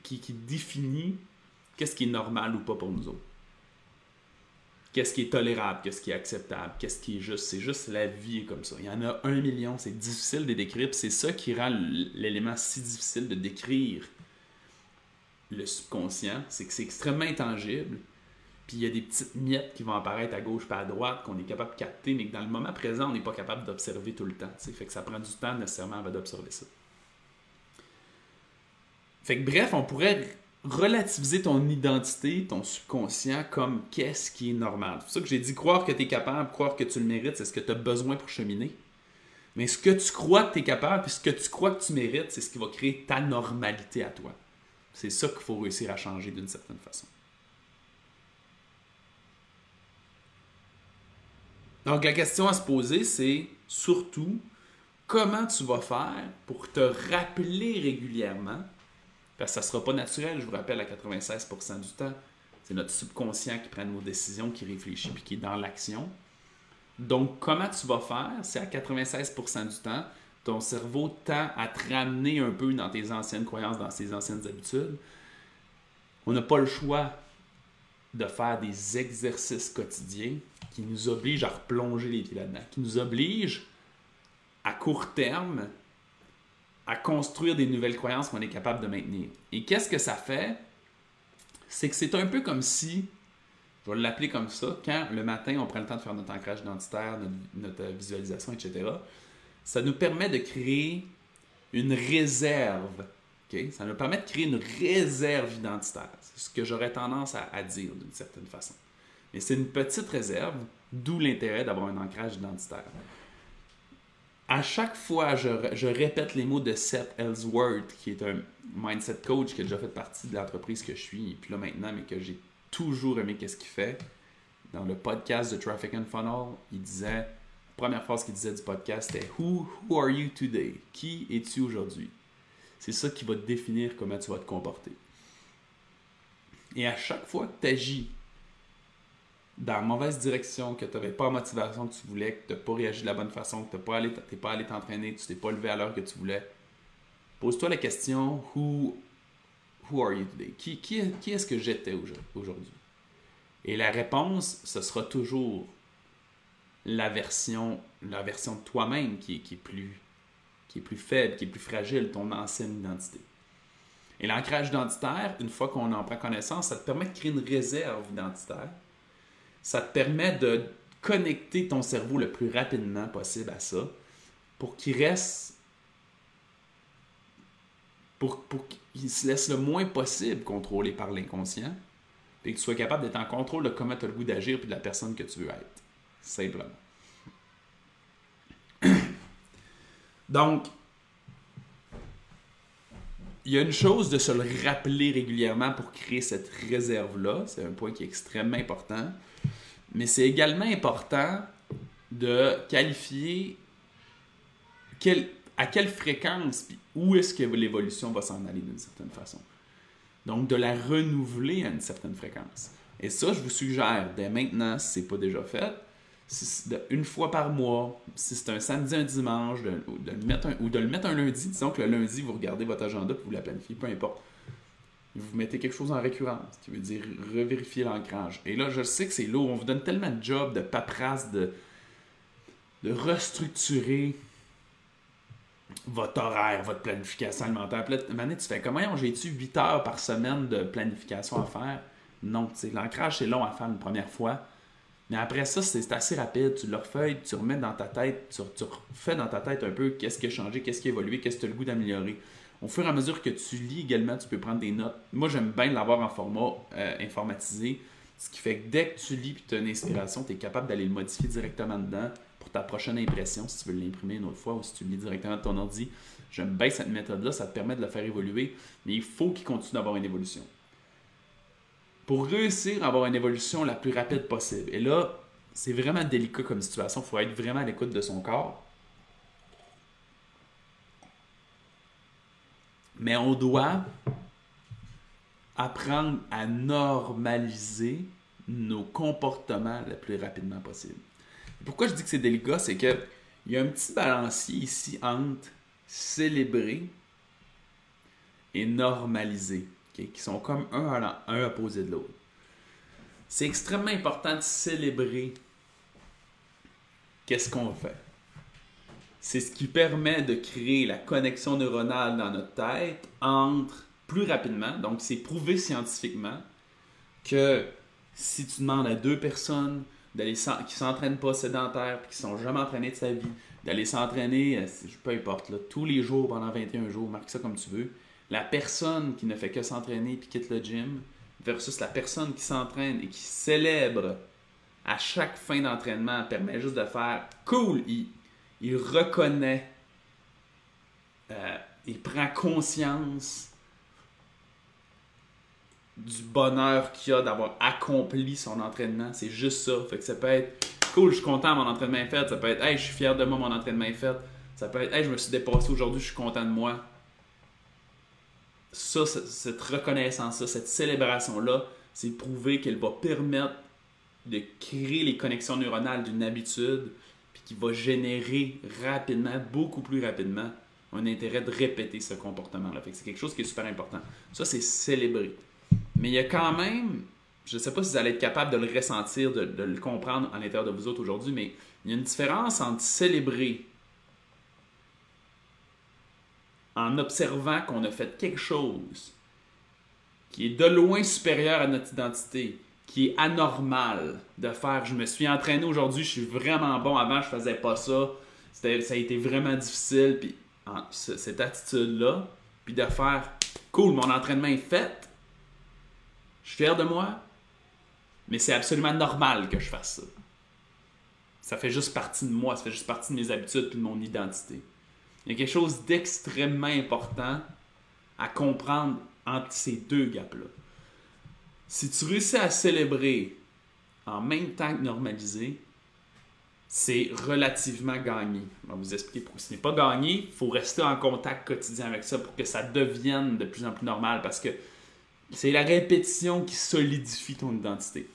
qui, qui, définit qu'est-ce qui est normal ou pas pour nous autres. Qu'est-ce qui est tolérable, qu'est-ce qui est acceptable, qu'est-ce qui est juste. C'est juste la vie est comme ça. Il y en a un million, c'est difficile de décrire. C'est ça qui rend l'élément si difficile de décrire le subconscient. C'est que c'est extrêmement intangible puis il y a des petites miettes qui vont apparaître à gauche pas à droite qu'on est capable de capter, mais que dans le moment présent, on n'est pas capable d'observer tout le temps. Fait que ça prend du temps nécessairement d'observer ça. Fait que bref, on pourrait relativiser ton identité, ton subconscient comme qu'est-ce qui est normal. C'est ça que j'ai dit croire que tu es capable, croire que tu le mérites, c'est ce que tu as besoin pour cheminer. Mais ce que tu crois que tu es capable, puis ce que tu crois que tu mérites, c'est ce qui va créer ta normalité à toi. C'est ça qu'il faut réussir à changer d'une certaine façon. Donc la question à se poser, c'est surtout comment tu vas faire pour te rappeler régulièrement, parce que ça ne sera pas naturel, je vous rappelle, à 96% du temps, c'est notre subconscient qui prend nos décisions, qui réfléchit puis qui est dans l'action. Donc, comment tu vas faire? Si à 96% du temps, ton cerveau tend à te ramener un peu dans tes anciennes croyances, dans tes anciennes habitudes? On n'a pas le choix de faire des exercices quotidiens qui nous oblige à replonger les pieds là-dedans, qui nous oblige à court terme à construire des nouvelles croyances qu'on est capable de maintenir. Et qu'est-ce que ça fait? C'est que c'est un peu comme si, je vais l'appeler comme ça, quand le matin on prend le temps de faire notre ancrage identitaire, notre, visualisation, etc., ça nous permet de créer une réserve. Ça nous permet de créer une réserve identitaire. C'est ce que j'aurais tendance à dire d'une certaine façon. Mais c'est une petite réserve, d'où l'intérêt d'avoir un ancrage identitaire. À chaque fois, je, répète les mots de Seth Ellsworth, qui est un mindset coach qui a déjà fait partie de l'entreprise que je suis, et puis là maintenant, mais que j'ai toujours aimé qu'est-ce qu'il fait. Dans le podcast de Traffic and Funnel, il disait, la première phrase qu'il disait du podcast, c'était Who, who are you today? Qui es-tu aujourd'hui? c'est ça qui va définir comment tu vas te comporter. Et à chaque fois que tu agis dans la mauvaise direction, que tu n'avais pas la motivation que tu voulais, que tu n'as pas réagi de la bonne façon, que tu n'es pas allé pas allé t'entraîner, tu t'es pas levé à l'heure que tu voulais, pose-toi la question Who, who are you today? Qui, qui, qui est-ce que j'étais aujourd'hui? Et la réponse, ce sera toujours la version, la version de toi-même qui, qui, est plus, qui est plus faible, qui est plus fragile, ton ancienne identité. Et l'ancrage identitaire, une fois qu'on en prend connaissance, ça te permet de créer une réserve identitaire. Ça te permet de connecter ton cerveau le plus rapidement possible à ça pour qu'il reste. pour, pour qu'il se laisse le moins possible contrôler par l'inconscient et que tu sois capable d'être en contrôle de comment tu as le goût d'agir et de la personne que tu veux être. Simplement. Donc, il y a une chose de se le rappeler régulièrement pour créer cette réserve-là. C'est un point qui est extrêmement important. Mais c'est également important de qualifier à quelle fréquence puis où est-ce que l'évolution va s'en aller d'une certaine façon. Donc, de la renouveler à une certaine fréquence. Et ça, je vous suggère dès maintenant, si ce n'est pas déjà fait, une fois par mois, si c'est un samedi, un dimanche, de, le mettre ou de le mettre un lundi, disons que le lundi, vous regardez votre agenda et vous la planifiez, peu importe. Vous mettez quelque chose en récurrence, qui veut dire revérifier l'ancrage. Et là, je sais que c'est lourd, on vous donne tellement de jobs, de paperasse, de, de restructurer votre horaire, votre planification alimentaire. Puis là, tu fais comment j'ai-tu 8 heures par semaine de planification à faire? Non, l'ancrage, c'est long à faire une première fois. Mais après ça, c'est assez rapide. Tu le refais, tu remets dans ta tête, tu, tu refais dans ta tête un peu qu'est-ce qui a changé, qu'est-ce qui a évolué, qu'est-ce que tu as le goût d'améliorer. Au fur et à mesure que tu lis également, tu peux prendre des notes. Moi, j'aime bien l'avoir en format euh, informatisé. Ce qui fait que dès que tu lis et tu as une inspiration, tu es capable d'aller le modifier directement dedans pour ta prochaine impression, si tu veux l'imprimer une autre fois ou si tu le lis directement de ton ordi. J'aime bien cette méthode-là, ça te permet de le faire évoluer, mais il faut qu'il continue d'avoir une évolution pour réussir à avoir une évolution la plus rapide possible. Et là, c'est vraiment délicat comme situation. Il faut être vraiment à l'écoute de son corps. Mais on doit apprendre à normaliser nos comportements le plus rapidement possible. Pourquoi je dis que c'est délicat, c'est qu'il y a un petit balancier ici entre célébrer et normaliser qui sont comme un, à, un opposé de l'autre. C'est extrêmement important de célébrer qu'est-ce qu'on fait. C'est ce qui permet de créer la connexion neuronale dans notre tête entre plus rapidement, donc c'est prouvé scientifiquement que si tu demandes à deux personnes d'aller qui s'entraînent pas sédentaires et qui sont jamais entraînées de sa vie, d'aller s'entraîner, euh, peu importe, tous les jours pendant 21 jours, marque ça comme tu veux, la personne qui ne fait que s'entraîner puis quitte le gym versus la personne qui s'entraîne et qui célèbre à chaque fin d'entraînement permet juste de faire cool. Il, reconnaît, euh, il prend conscience du bonheur qu'il a d'avoir accompli son entraînement. C'est juste ça. Fait que ça peut être cool, je suis content, mon entraînement est fait. Ça peut être hey, je suis fier de moi, mon entraînement est fait. Ça peut être hey, je me suis dépassé aujourd'hui, je suis content de moi ça, cette reconnaissance-là, cette célébration-là, c'est prouvé qu'elle va permettre de créer les connexions neuronales d'une habitude, qui va générer rapidement, beaucoup plus rapidement, un intérêt de répéter ce comportement-là. c'est quelque chose qui est super important. Ça, c'est célébrer. Mais il y a quand même, je ne sais pas si vous allez être capable de le ressentir, de, de le comprendre à l'intérieur de vous autres aujourd'hui, mais il y a une différence entre célébrer en observant qu'on a fait quelque chose qui est de loin supérieur à notre identité, qui est anormal de faire. Je me suis entraîné aujourd'hui, je suis vraiment bon. Avant, je faisais pas ça. Ça a été vraiment difficile. Puis cette attitude-là, puis de faire cool, mon entraînement est fait. Je suis fier de moi. Mais c'est absolument normal que je fasse ça. Ça fait juste partie de moi, ça fait juste partie de mes habitudes et de mon identité. Il y a quelque chose d'extrêmement important à comprendre entre ces deux gaps-là. Si tu réussis à célébrer en même temps que normaliser, c'est relativement gagné. Je vais vous expliquer pourquoi ce n'est pas gagné. Il faut rester en contact quotidien avec ça pour que ça devienne de plus en plus normal parce que c'est la répétition qui solidifie ton identité.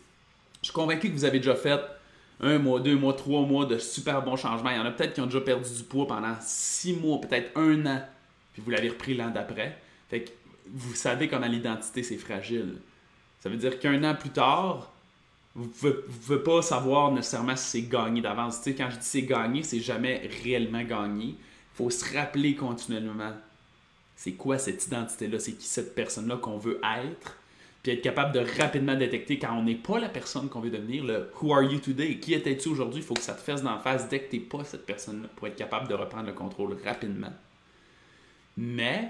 Je suis convaincu que vous avez déjà fait un mois, deux mois, trois mois de super bons changements. Il y en a peut-être qui ont déjà perdu du poids pendant six mois, peut-être un an, puis vous l'avez repris l'an d'après. Fait que vous savez comment l'identité c'est fragile. Ça veut dire qu'un an plus tard, vous ne pouvez, pas savoir nécessairement si c'est gagné d'avance. Tu sais, quand je dis c'est gagné, c'est jamais réellement gagné. Il faut se rappeler continuellement c'est quoi cette identité-là, c'est qui cette personne-là qu'on veut être, puis être capable de rapidement détecter quand on n'est pas la personne qu'on veut devenir, le Who are you today? Qui étais-tu aujourd'hui? Il faut que ça te fasse d'en face dès que tu n'es pas cette personne-là pour être capable de reprendre le contrôle rapidement. Mais,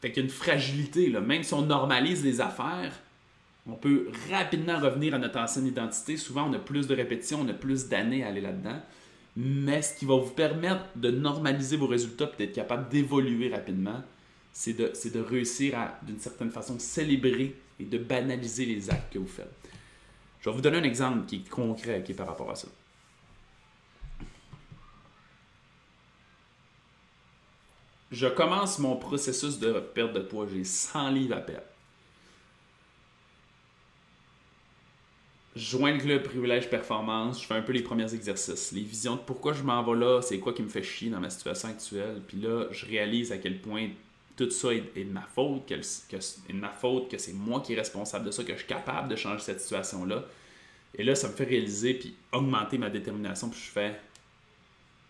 fait y a une fragilité, même si on normalise les affaires, on peut rapidement revenir à notre ancienne identité. Souvent, on a plus de répétitions, on a plus d'années à aller là-dedans. Mais ce qui va vous permettre de normaliser vos résultats et d'être capable d'évoluer rapidement, c'est de, réussir à, d'une certaine façon, célébrer et de banaliser les actes que vous faites. Je vais vous donner un exemple qui est concret qui est par rapport à ça. Je commence mon processus de perte de poids. J'ai 100 livres à perdre. Je joins le club privilège performance, je fais un peu les premiers exercices, les visions de pourquoi je m'en vais là, c'est quoi qui me fait chier dans ma situation actuelle. Puis là, je réalise à quel point tout ça est, de ma faute, que, ma faute, que c'est moi qui est responsable de ça, que je suis capable de changer cette situation-là. Et là, ça me fait réaliser puis augmenter ma détermination. Puis je fais.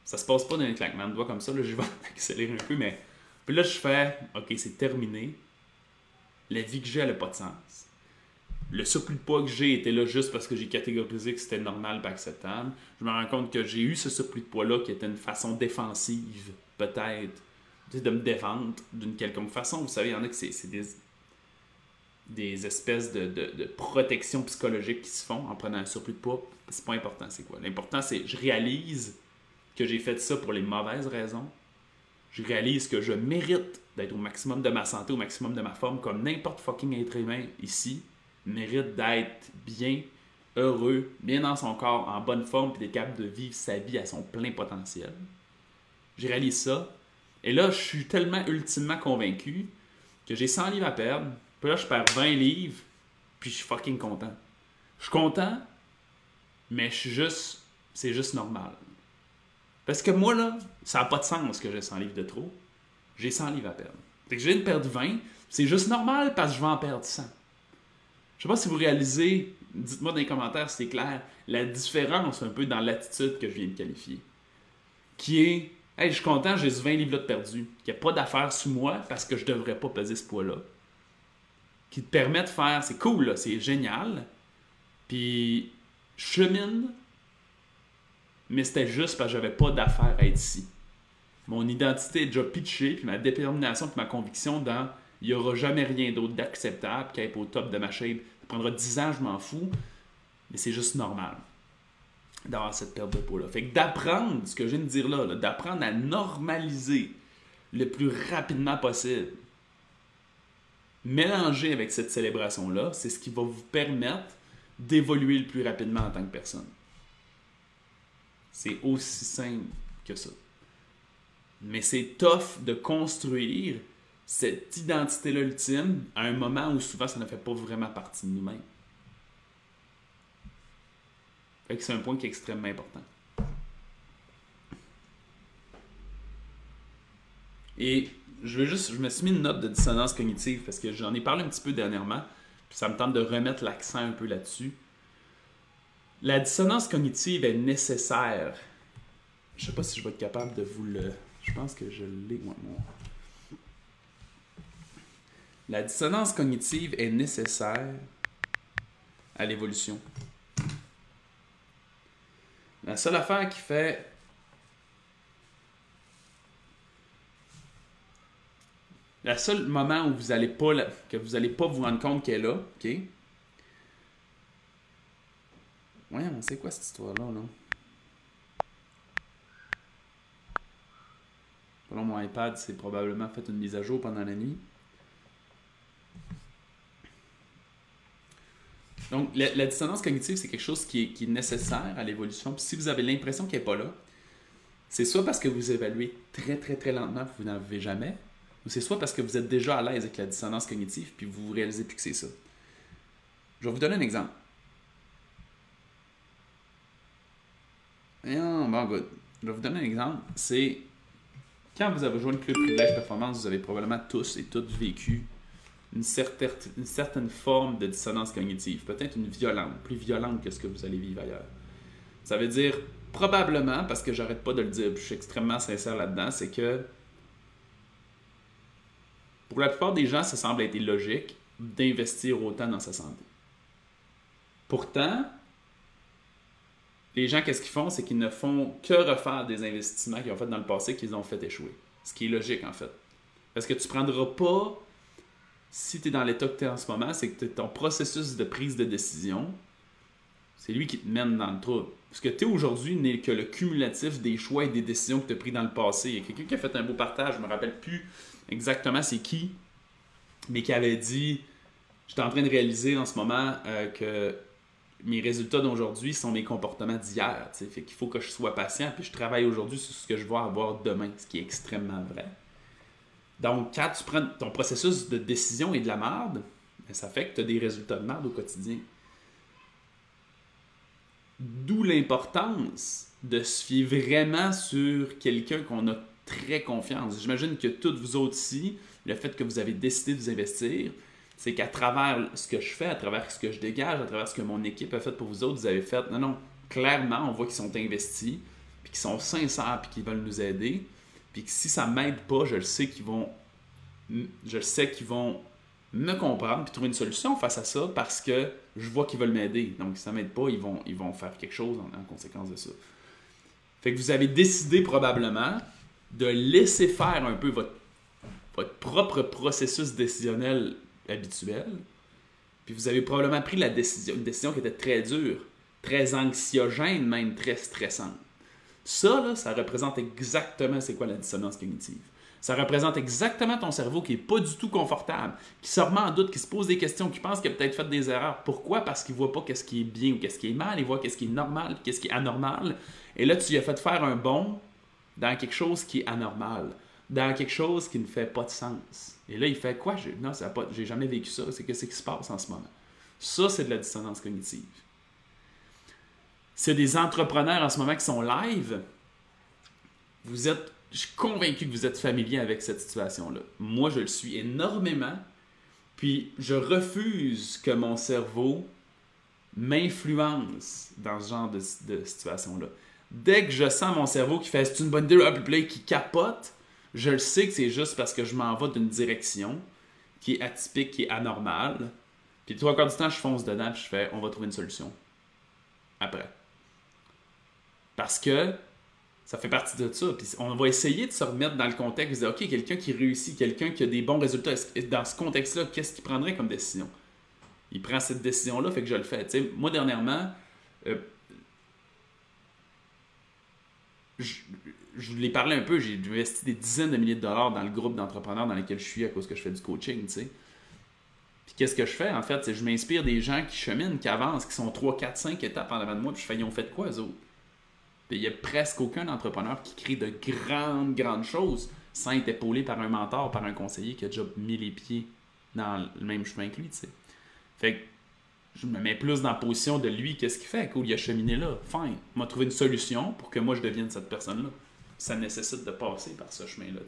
Ça se passe pas dans un claquement de doigts comme ça, là, je vais accélérer un peu, mais. Puis là, je fais. Ok, c'est terminé. La vie que j'ai, elle n'a pas de sens le surplus de poids que j'ai était là juste parce que j'ai catégorisé que c'était normal et acceptable. Je me rends compte que j'ai eu ce surplus de poids-là qui était une façon défensive, peut-être, de me défendre d'une quelconque façon. Vous savez, il y en a que c'est des, espèces de, de, protection psychologique qui se font en prenant un surplus de poids. C'est pas important, c'est quoi. L'important, c'est je réalise que j'ai fait ça pour les mauvaises raisons. Je réalise que je mérite d'être au maximum de ma santé, au maximum de ma forme, comme n'importe fucking être humain ici mérite d'être bien, heureux, bien dans son corps, en bonne forme, puis d'être capable de vivre sa vie à son plein potentiel. J'ai réalisé ça. Et là, je suis tellement ultimement convaincu que j'ai 100 livres à perdre. Puis là, je perds 20 livres, puis je suis fucking content. Je suis content, mais je suis juste. C'est juste normal. Parce que moi, là, ça n'a pas de sens que j'ai 100 livres de trop. J'ai 100 livres à perdre. Fait que je viens de perdre 20, c'est juste normal parce que je vais en perdre 100. Je sais pas si vous réalisez, dites-moi dans les commentaires si c'est clair, la différence un peu dans l'attitude que je viens de qualifier. Qui est, hey, je suis content, j'ai ce 20 livres de perdu. Qu'il n'y a pas d'affaires sous moi parce que je ne devrais pas peser ce poids-là. Qui te permet de faire, c'est cool, c'est génial. Puis, chemine, mais c'était juste parce que j'avais pas d'affaires à être ici. Mon identité est déjà pitchée, puis ma détermination, puis ma conviction dans il n'y aura jamais rien d'autre d'acceptable qu'être au top de ma shape. Ça prendra 10 ans, je m'en fous, mais c'est juste normal d'avoir cette perte de poids-là. Fait que d'apprendre, ce que je viens de dire là, d'apprendre à normaliser le plus rapidement possible, mélanger avec cette célébration-là, c'est ce qui va vous permettre d'évoluer le plus rapidement en tant que personne. C'est aussi simple que ça. Mais c'est tough de construire cette identité-là ultime à un moment où souvent ça ne fait pas vraiment partie de nous-mêmes. c'est un point qui est extrêmement important. Et je veux juste, je me suis mis une note de dissonance cognitive parce que j'en ai parlé un petit peu dernièrement, puis ça me tente de remettre l'accent un peu là-dessus. La dissonance cognitive est nécessaire. Je sais pas si je vais être capable de vous le. Je pense que je l'ai, moi. La dissonance cognitive est nécessaire à l'évolution. La seule affaire qui fait Le seul moment où vous allez pas que vous n'allez pas vous rendre compte qu'elle est là, ok? Ouais, on sait quoi cette histoire-là, là? Selon mon iPad, c'est probablement fait une mise à jour pendant la nuit. Donc, la, dissonance cognitive, c'est quelque chose qui est, nécessaire à l'évolution. Puis si vous avez l'impression qu'elle n'est pas là, c'est soit parce que vous évaluez très, très, très lentement et vous n'en avez jamais, ou c'est soit parce que vous êtes déjà à l'aise avec la dissonance cognitive puis vous réalisez plus que c'est ça. Je vais vous donner un exemple. Je vais vous donner un exemple. C'est quand vous avez joué le club privilège performance, vous avez probablement tous et toutes vécu une certaine, une certaine forme de dissonance cognitive, peut-être une violente, plus violente que ce que vous allez vivre ailleurs. Ça veut dire probablement, parce que j'arrête pas de le dire, je suis extrêmement sincère là-dedans, c'est que pour la plupart des gens, ça semble être illogique d'investir autant dans sa santé. Pourtant, les gens, qu'est-ce qu'ils font? C'est qu'ils ne font que refaire des investissements qu'ils ont fait dans le passé qu'ils ont fait échouer. Ce qui est logique, en fait. Parce que tu ne prendras pas, si tu es dans l'état que tu es en ce moment, c'est que ton processus de prise de décision, c'est lui qui te mène dans le trou. Parce que tu es aujourd'hui n'est que le cumulatif des choix et des décisions que tu as pris dans le passé. Il y a quelqu'un qui a fait un beau partage, je me rappelle plus exactement c'est qui, mais qui avait dit Je suis en train de réaliser en ce moment euh, que mes résultats d'aujourd'hui sont mes comportements d'hier. Fait qu'il faut que je sois patient, puis je travaille aujourd'hui sur ce que je vais avoir demain, ce qui est extrêmement vrai. Donc, quand tu prends ton processus de décision et de la merde, ben, ça fait que tu as des résultats de merde au quotidien. D'où l'importance de se fier vraiment sur quelqu'un qu'on a très confiance. J'imagine que toutes vous autres ici, le fait que vous avez décidé de vous investir, c'est qu'à travers ce que je fais, à travers ce que je dégage, à travers ce que mon équipe a fait pour vous autres, vous avez fait, non, non, clairement, on voit qu'ils sont investis, puis qu'ils sont sincères, puis qu'ils veulent nous aider, puis si ça m'aide pas, je le sais qu'ils vont, je sais qu'ils vont me comprendre, puis trouver une solution face à ça, parce que je vois qu'ils veulent m'aider. Donc, si ça m'aide pas, ils vont, ils vont faire quelque chose en, en conséquence de ça. Fait que vous avez décidé probablement de laisser faire un peu votre, votre propre processus décisionnel habituel. Puis vous avez probablement pris la décision, une décision qui était très dure, très anxiogène, même très stressante. Ça, là, ça représente exactement c'est quoi la dissonance cognitive. Ça représente exactement ton cerveau qui n'est pas du tout confortable, qui se remet en doute, qui se pose des questions, qui pense qu'il a peut-être fait des erreurs. Pourquoi? Parce qu'il ne voit pas qu'est-ce qui est bien ou qu'est-ce qui est mal, il voit qu'est-ce qui est normal, qu'est-ce qui est anormal. Et là, tu lui as fait faire un bond dans quelque chose qui est anormal, dans quelque chose qui ne fait pas de sens. Et là, il fait quoi? Non, ça pas, j'ai jamais vécu ça. C'est qu'est-ce qui se passe en ce moment? Ça, c'est de la dissonance cognitive. C'est des entrepreneurs en ce moment qui sont live. Vous êtes, je suis convaincu que vous êtes familier avec cette situation-là. Moi, je le suis énormément. Puis, je refuse que mon cerveau m'influence dans ce genre de, situation-là. Dès que je sens mon cerveau qui fait c'est une bonne idée, qui capote, je le sais que c'est juste parce que je m'en vais d'une direction qui est atypique, qui est anormale. Puis trois quarts du temps, je fonce dedans puis je fais on va trouver une solution. Après. Parce que ça fait partie de ça. On va essayer de se remettre dans le contexte de OK, quelqu'un qui réussit, quelqu'un qui a des bons résultats, dans ce contexte-là, qu'est-ce qu'il prendrait comme décision? Il prend cette décision-là, fait que je le fais. moi, dernièrement, euh, je, je l'ai parlé un peu, j'ai investi des dizaines de milliers de dollars dans le groupe d'entrepreneurs dans lequel je suis à cause que je fais du coaching, tu sais. Puis qu'est-ce que je fais en fait, c'est je m'inspire des gens qui cheminent, qui avancent, qui sont 3, 4, 5 étapes en avant de moi, puis je fais, ils ont fait quoi eux autres? Il n'y a presque aucun entrepreneur qui crée de grandes, grandes choses sans être épaulé par un mentor, par un conseiller qui a déjà mis les pieds dans le même chemin que lui, tu. Fait que je me mets plus dans la position de lui, qu'est-ce qu'il fait? Cool, il a cheminé là. Fine. M'a trouvé une solution pour que moi je devienne cette personne-là ça nécessite de passer par ce chemin-là.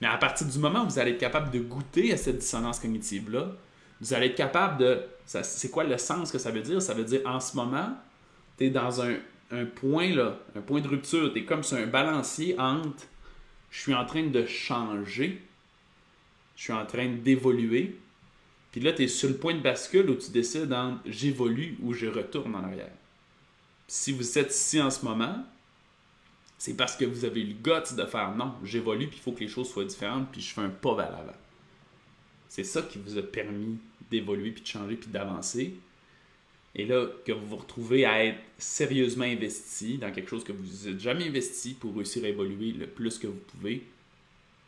Mais à partir du moment où vous allez être capable de goûter à cette dissonance cognitive-là, vous allez être capable de. C'est quoi le sens que ça veut dire? Ça veut dire en ce moment, tu es dans un, point, là, un point de rupture. Tu es comme sur un balancier entre je suis en train de changer, je suis en train d'évoluer, puis là, tu es sur le point de bascule où tu décides entre j'évolue ou je retourne en arrière. Si vous êtes ici en ce moment, c'est parce que vous avez eu le guts de faire non, j'évolue, puis il faut que les choses soient différentes, puis je fais un pas vers l'avant. C'est ça qui vous a permis d'évoluer, puis de changer, puis d'avancer. Et là, que vous vous retrouvez à être sérieusement investi dans quelque chose que vous n'êtes jamais investi pour réussir à évoluer le plus que vous pouvez,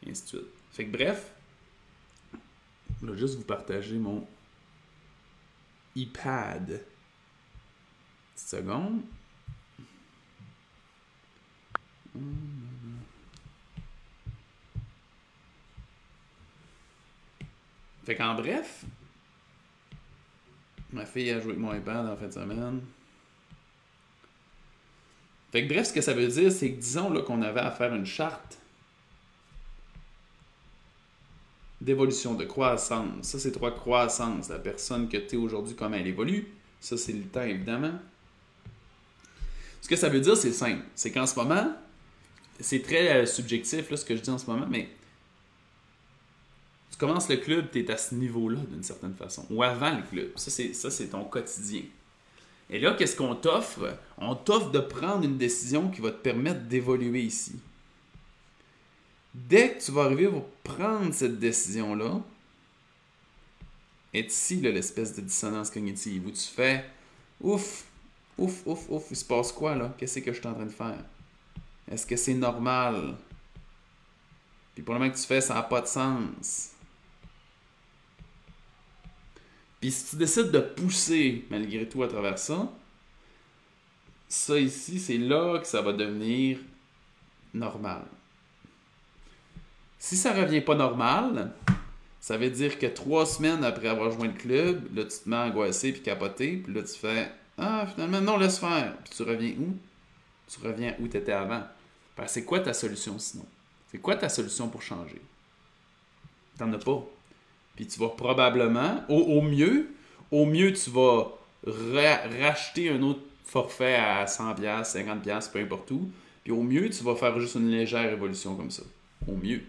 et ainsi de suite. Fait que bref, je vais juste vous partager mon iPad. Petite seconde. Fait qu'en bref, ma fille a joué avec mon iPad en fin de semaine. Fait que bref, ce que ça veut dire, c'est que disons qu'on avait à faire une charte d'évolution, de croissance. Ça, c'est trois croissances. La personne que tu es aujourd'hui, comment elle évolue. Ça, c'est le temps, évidemment. Ce que ça veut dire, c'est simple. C'est qu'en ce moment, c'est très euh, subjectif, là, ce que je dis en ce moment, mais tu commences le club, tu es à ce niveau-là, d'une certaine façon. Ou avant le club. Ça, c'est, ton quotidien. Et là, qu'est-ce qu'on t'offre? On t'offre de prendre une décision qui va te permettre d'évoluer ici. Dès que tu vas arriver pour prendre cette décision-là, est ici l'espèce de dissonance cognitive où tu fais ouf, ouf, ouf, ouf, il se passe quoi là? Qu'est-ce que je suis en train de faire? Est-ce que c'est normal? Puis pour le moment que tu fais, ça n'a pas de sens. Puis si tu décides de pousser malgré tout à travers ça, ça ici, c'est là que ça va devenir normal. Si ça revient pas normal, ça veut dire que trois semaines après avoir joint le club, là, tu te mets angoissé puis capoté, puis là, tu fais Ah, finalement, non, laisse faire. Puis tu reviens où? Tu reviens où tu étais avant. c'est quoi ta solution sinon? C'est quoi ta solution pour changer? T'en as pas. Puis tu vas probablement, au, mieux, au mieux, tu vas racheter un autre forfait à 100$, 50$, peu importe où. Puis au mieux, tu vas faire juste une légère évolution comme ça. Au mieux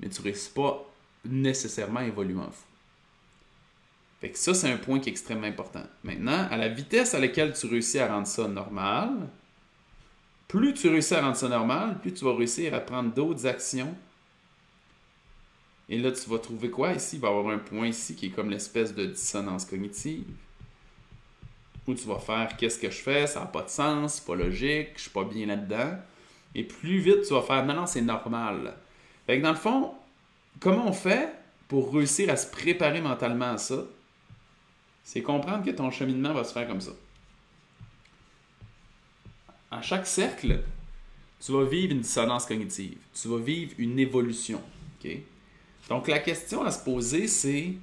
mais tu risques pas nécessairement évoluer en fou. Fait que ça, c'est un point qui est extrêmement important. Maintenant, à la vitesse à laquelle tu réussis à rendre ça normal, plus tu réussis à rendre ça normal, plus tu vas réussir à prendre d'autres actions. Et là, tu vas trouver quoi? Ici? Il va y avoir un point ici qui est comme l'espèce de dissonance cognitive. Où tu vas faire qu'est-ce que je fais, ça n'a pas de sens, c'est pas logique, je suis pas bien là-dedans. Et plus vite tu vas faire non, c'est normal. Fait que dans le fond, comment on fait pour réussir à se préparer mentalement à ça? C'est comprendre que ton cheminement va se faire comme ça. À chaque cercle, tu vas vivre une dissonance cognitive. Tu vas vivre une évolution. Donc la question à se poser, c'est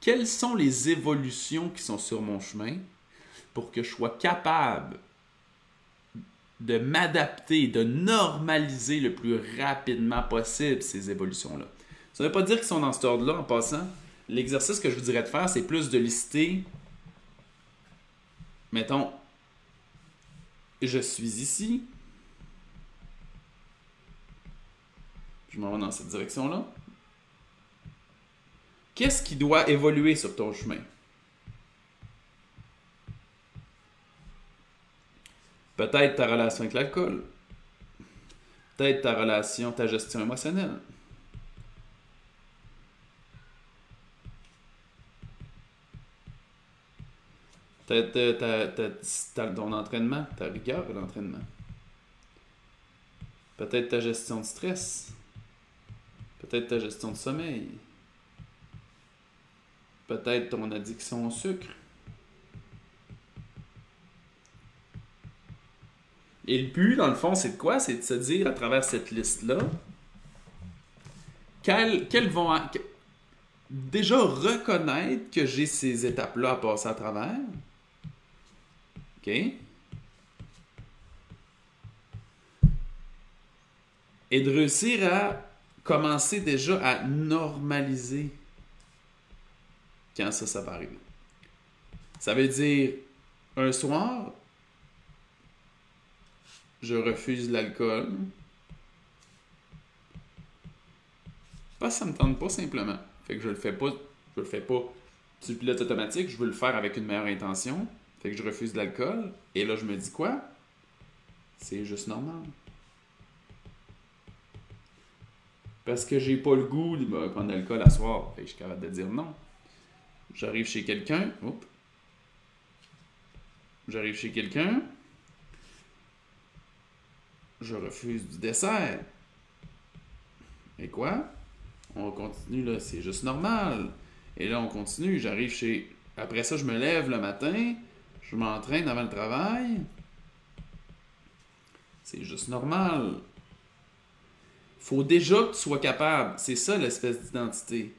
quelles sont les évolutions qui sont sur mon chemin pour que je sois capable de m'adapter, de normaliser le plus rapidement possible ces évolutions-là? Ça ne veut pas dire qu'ils sont dans cet ordre-là en passant. L'exercice que je vous dirais de faire, c'est plus de lister, mettons, je suis ici, je m'en vais dans cette direction-là. Qu'est-ce qui doit évoluer sur ton chemin? Peut-être ta relation avec l'alcool. Peut-être ta relation, ta gestion émotionnelle. Peut-être euh, ton entraînement, ta rigueur de l'entraînement. Peut-être ta gestion de stress. Peut-être ta gestion de sommeil. Peut-être ton addiction au sucre. Et le but, dans le fond, c'est de quoi? C'est de se dire à travers cette liste-là, quelles, vont. déjà reconnaître que j'ai ces étapes-là à passer à travers. OK? Et de réussir à commencer déjà à normaliser quand ça, ça va. Ça veut dire, un soir, je refuse l'alcool. Parce que ça me tente pas simplement. Fait que je le fais pas, je le fais pas automatique, je veux le faire avec une meilleure intention. Fait que je refuse l'alcool. Et là, je me dis quoi? C'est juste normal. Parce que j'ai pas le goût de prendre l'alcool à soir. Je suis capable de dire non. J'arrive chez quelqu'un. J'arrive chez quelqu'un je refuse du dessert. Et quoi? On continue là, c'est juste normal. Et là, on continue. J'arrive chez Après ça, je me lève le matin, je m'entraîne avant le travail. C'est juste normal. Faut déjà que tu sois capable. C'est ça l'espèce d'identité.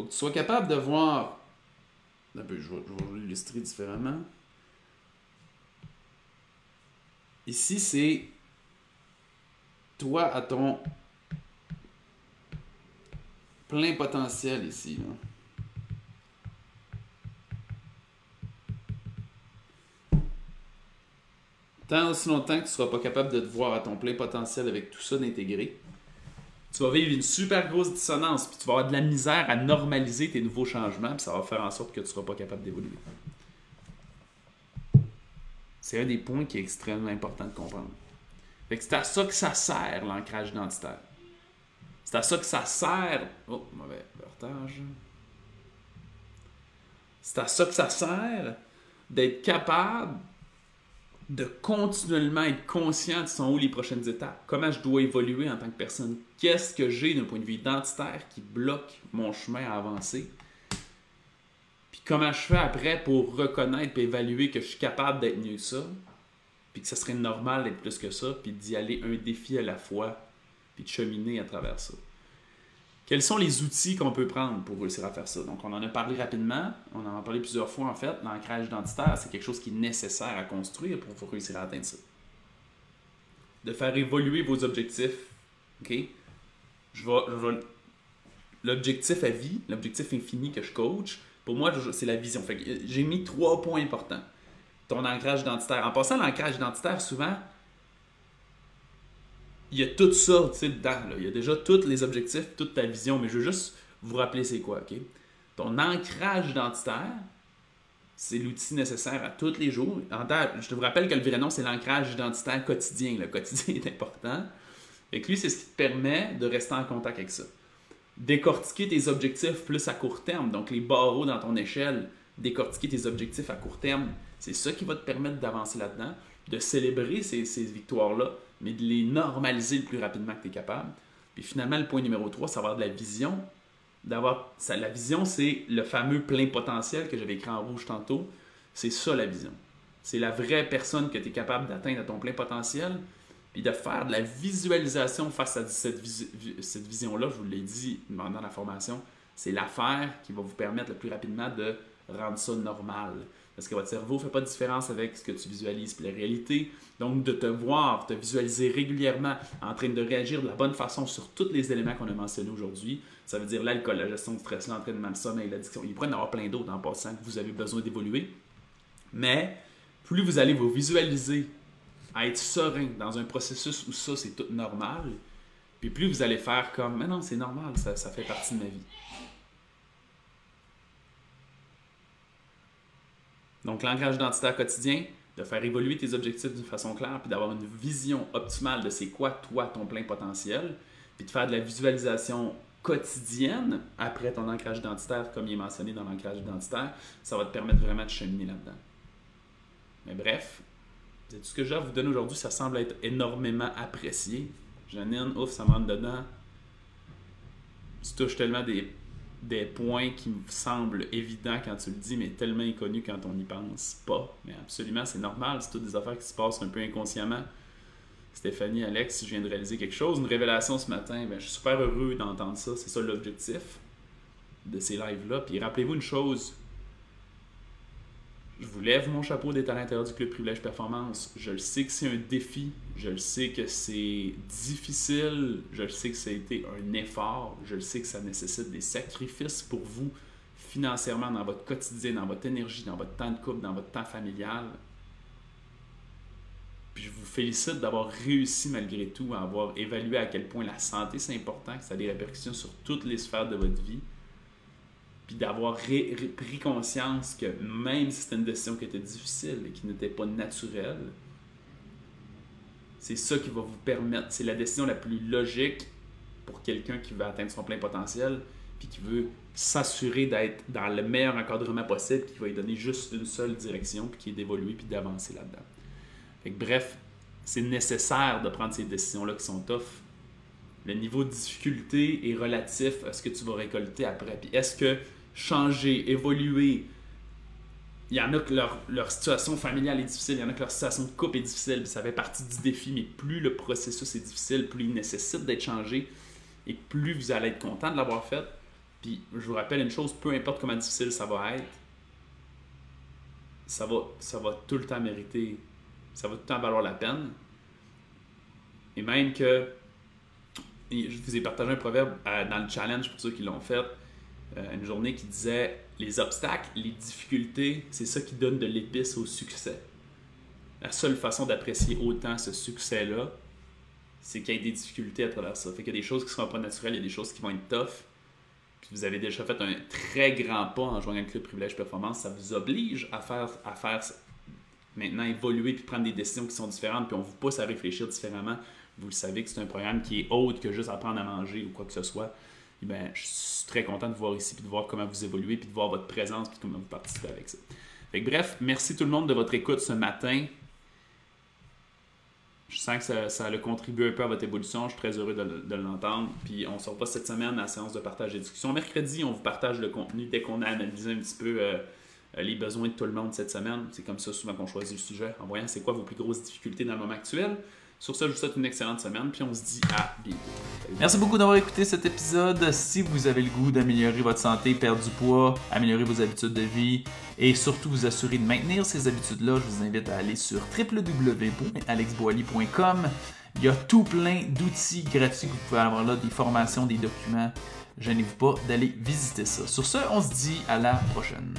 Faut que tu sois capable de voir. je vais, je vais l'illustrer différemment. Ici, c'est toi à ton plein potentiel ici. Tant aussi longtemps que tu ne seras pas capable de te voir à ton plein potentiel avec tout ça d'intégrer, tu vas vivre une super grosse dissonance, puis tu vas avoir de la misère à normaliser tes nouveaux changements, puis ça va faire en sorte que tu ne seras pas capable d'évoluer. C'est un des points qui est extrêmement important de comprendre. c'est à ça que ça sert, l'ancrage identitaire. C'est à ça que ça sert. Oh, mauvais partage. C'est à ça que ça sert d'être capable de continuellement être conscient de sont où les prochaines étapes. Comment je dois évoluer en tant que personne? Qu'est-ce que j'ai d'un point de vue identitaire qui bloque mon chemin à avancer? Comment je fais après pour reconnaître et évaluer que je suis capable d'être mieux que ça, puis que ce serait normal d'être plus que ça, puis d'y aller un défi à la fois, puis de cheminer à travers ça? Quels sont les outils qu'on peut prendre pour réussir à faire ça? Donc, on en a parlé rapidement, on en a parlé plusieurs fois en fait. L'ancrage identitaire, c'est quelque chose qui est nécessaire à construire pour réussir à atteindre ça. De faire évoluer vos objectifs. OK? Je vais l'objectif à vie, l'objectif infini que je coach, pour moi, c'est la vision. j'ai mis trois points importants. Ton ancrage identitaire. En passant, l'ancrage identitaire, souvent, il y a tout ça dedans. Il y a déjà tous les objectifs, toute ta vision, mais je veux juste vous rappeler c'est quoi, OK? Ton ancrage identitaire, c'est l'outil nécessaire à tous les jours. Je te rappelle que le vrai nom, c'est l'ancrage identitaire quotidien. Le quotidien est important. Et lui, c'est ce qui te permet de rester en contact avec ça décortiquer tes objectifs plus à court terme, donc les barreaux dans ton échelle, décortiquer tes objectifs à court terme, c'est ça qui va te permettre d'avancer là-dedans, de célébrer ces, victoires-là, mais de les normaliser le plus rapidement que tu es capable. Puis finalement, le point numéro 3, c'est avoir de la vision. D'avoir, la vision, c'est le fameux plein potentiel que j'avais écrit en rouge tantôt. C'est ça la vision. C'est la vraie personne que tu es capable d'atteindre à ton plein potentiel puis de faire de la visualisation face à cette, cette vision-là, je vous l'ai dit pendant la formation, c'est l'affaire qui va vous permettre le plus rapidement de rendre ça normal. Parce que votre cerveau ne fait pas de différence avec ce que tu visualises puis la réalité. Donc, de te voir, te visualiser régulièrement en train de réagir de la bonne façon sur tous les éléments qu'on a mentionnés aujourd'hui, ça veut dire l'alcool, la gestion du stress, l'entraînement, le sommeil, l'addiction. Il pourrait y en avoir plein d'autres en passant que vous avez besoin d'évoluer. Mais plus vous allez vous visualiser à être serein dans un processus où ça, c'est tout normal. Puis plus vous allez faire comme, mais non, c'est normal, ça fait partie de ma vie. Donc, l'ancrage identitaire quotidien, de faire évoluer tes objectifs d'une façon claire, puis d'avoir une vision optimale de c'est quoi, toi, ton plein potentiel, puis de faire de la visualisation quotidienne après ton ancrage identitaire, comme il est mentionné dans l'ancrage identitaire, ça va te permettre vraiment de cheminer là-dedans. Mais bref, tout ce que j'ai à vous donner aujourd'hui, ça semble être énormément apprécié. Janine, ouf, ça m'entre dedans. Tu touches tellement des, des points qui me semblent évidents quand tu le dis, mais tellement inconnus quand on n'y pense pas. Mais absolument, c'est normal, c'est toutes des affaires qui se passent un peu inconsciemment. Stéphanie, Alex, je viens de réaliser quelque chose, une révélation ce matin, ben, je suis super heureux d'entendre ça, c'est ça l'objectif de ces lives-là. Puis rappelez-vous une chose, je vous lève mon chapeau d'être à l'intérieur du club Privilège Performance. Je le sais que c'est un défi, je le sais que c'est difficile, je le sais que ça a été un effort, je le sais que ça nécessite des sacrifices pour vous financièrement dans votre quotidien, dans votre énergie, dans votre temps de couple, dans votre temps familial. Puis je vous félicite d'avoir réussi malgré tout à avoir évalué à quel point la santé c'est important, que ça a des répercussions sur toutes les sphères de votre vie puis d'avoir pris conscience que même si c'était une décision qui était difficile et qui n'était pas naturelle, c'est ça qui va vous permettre, c'est la décision la plus logique pour quelqu'un qui veut atteindre son plein potentiel, puis qui veut s'assurer d'être dans le meilleur encadrement possible, qui va lui donner juste une seule direction, puis qui est d'évoluer, puis d'avancer là-dedans. bref, c'est nécessaire de prendre ces décisions-là qui sont tough. Le niveau de difficulté est relatif à ce que tu vas récolter après. Puis est-ce que changer, évoluer, il y en a que leur, leur, situation familiale est difficile, il y en a que leur situation de couple est difficile, ça fait partie du défi, mais plus le processus est difficile, plus il nécessite d'être changé, et plus vous allez être content de l'avoir fait. Puis je vous rappelle une chose, peu importe comment difficile ça va être, ça va, ça va tout le temps mériter, ça va tout le temps valoir la peine. Et même que, je vous ai partagé un proverbe euh, dans le challenge pour ceux qui l'ont fait, euh, une journée qui disait les obstacles, les difficultés, c'est ça qui donne de l'épice au succès. La seule façon d'apprécier autant ce succès-là, c'est qu'il y ait des difficultés à travers ça. Fait qu'il y a des choses qui ne seront pas naturelles, il y a des choses qui vont être tough. Puis vous avez déjà fait un très grand pas en joignant le club privilège performance. Ça vous oblige à faire, à faire maintenant évoluer puis prendre des décisions qui sont différentes. Puis on vous pousse à réfléchir différemment. Vous le savez que c'est un programme qui est autre que juste apprendre à manger ou quoi que ce soit. Ben, je suis très content de vous voir ici puis de voir comment vous évoluez puis de voir votre présence puis comment vous participez avec ça. Fait bref, merci tout le monde de votre écoute ce matin. Je sens que ça, a contribué un peu à votre évolution. Je suis très heureux de, l'entendre. Puis on se revoit cette semaine à la séance de partage et discussion. Mercredi, on vous partage le contenu dès qu'on a analysé un petit peu euh, euh, les besoins de tout le monde cette semaine. C'est comme ça souvent qu'on choisit le sujet, en voyant c'est quoi vos plus grosses difficultés dans le moment actuel. Sur ça, je vous souhaite une excellente semaine, puis on se dit à bientôt. Merci beaucoup d'avoir écouté cet épisode. Si vous avez le goût d'améliorer votre santé, perdre du poids, améliorer vos habitudes de vie et surtout vous assurer de maintenir ces habitudes-là, je vous invite à aller sur www.alexboily.com. Il y a tout plein d'outils gratuits que vous pouvez avoir là, des formations, des documents. Gênez-vous pas d'aller visiter ça. Sur ce, on se dit à la prochaine.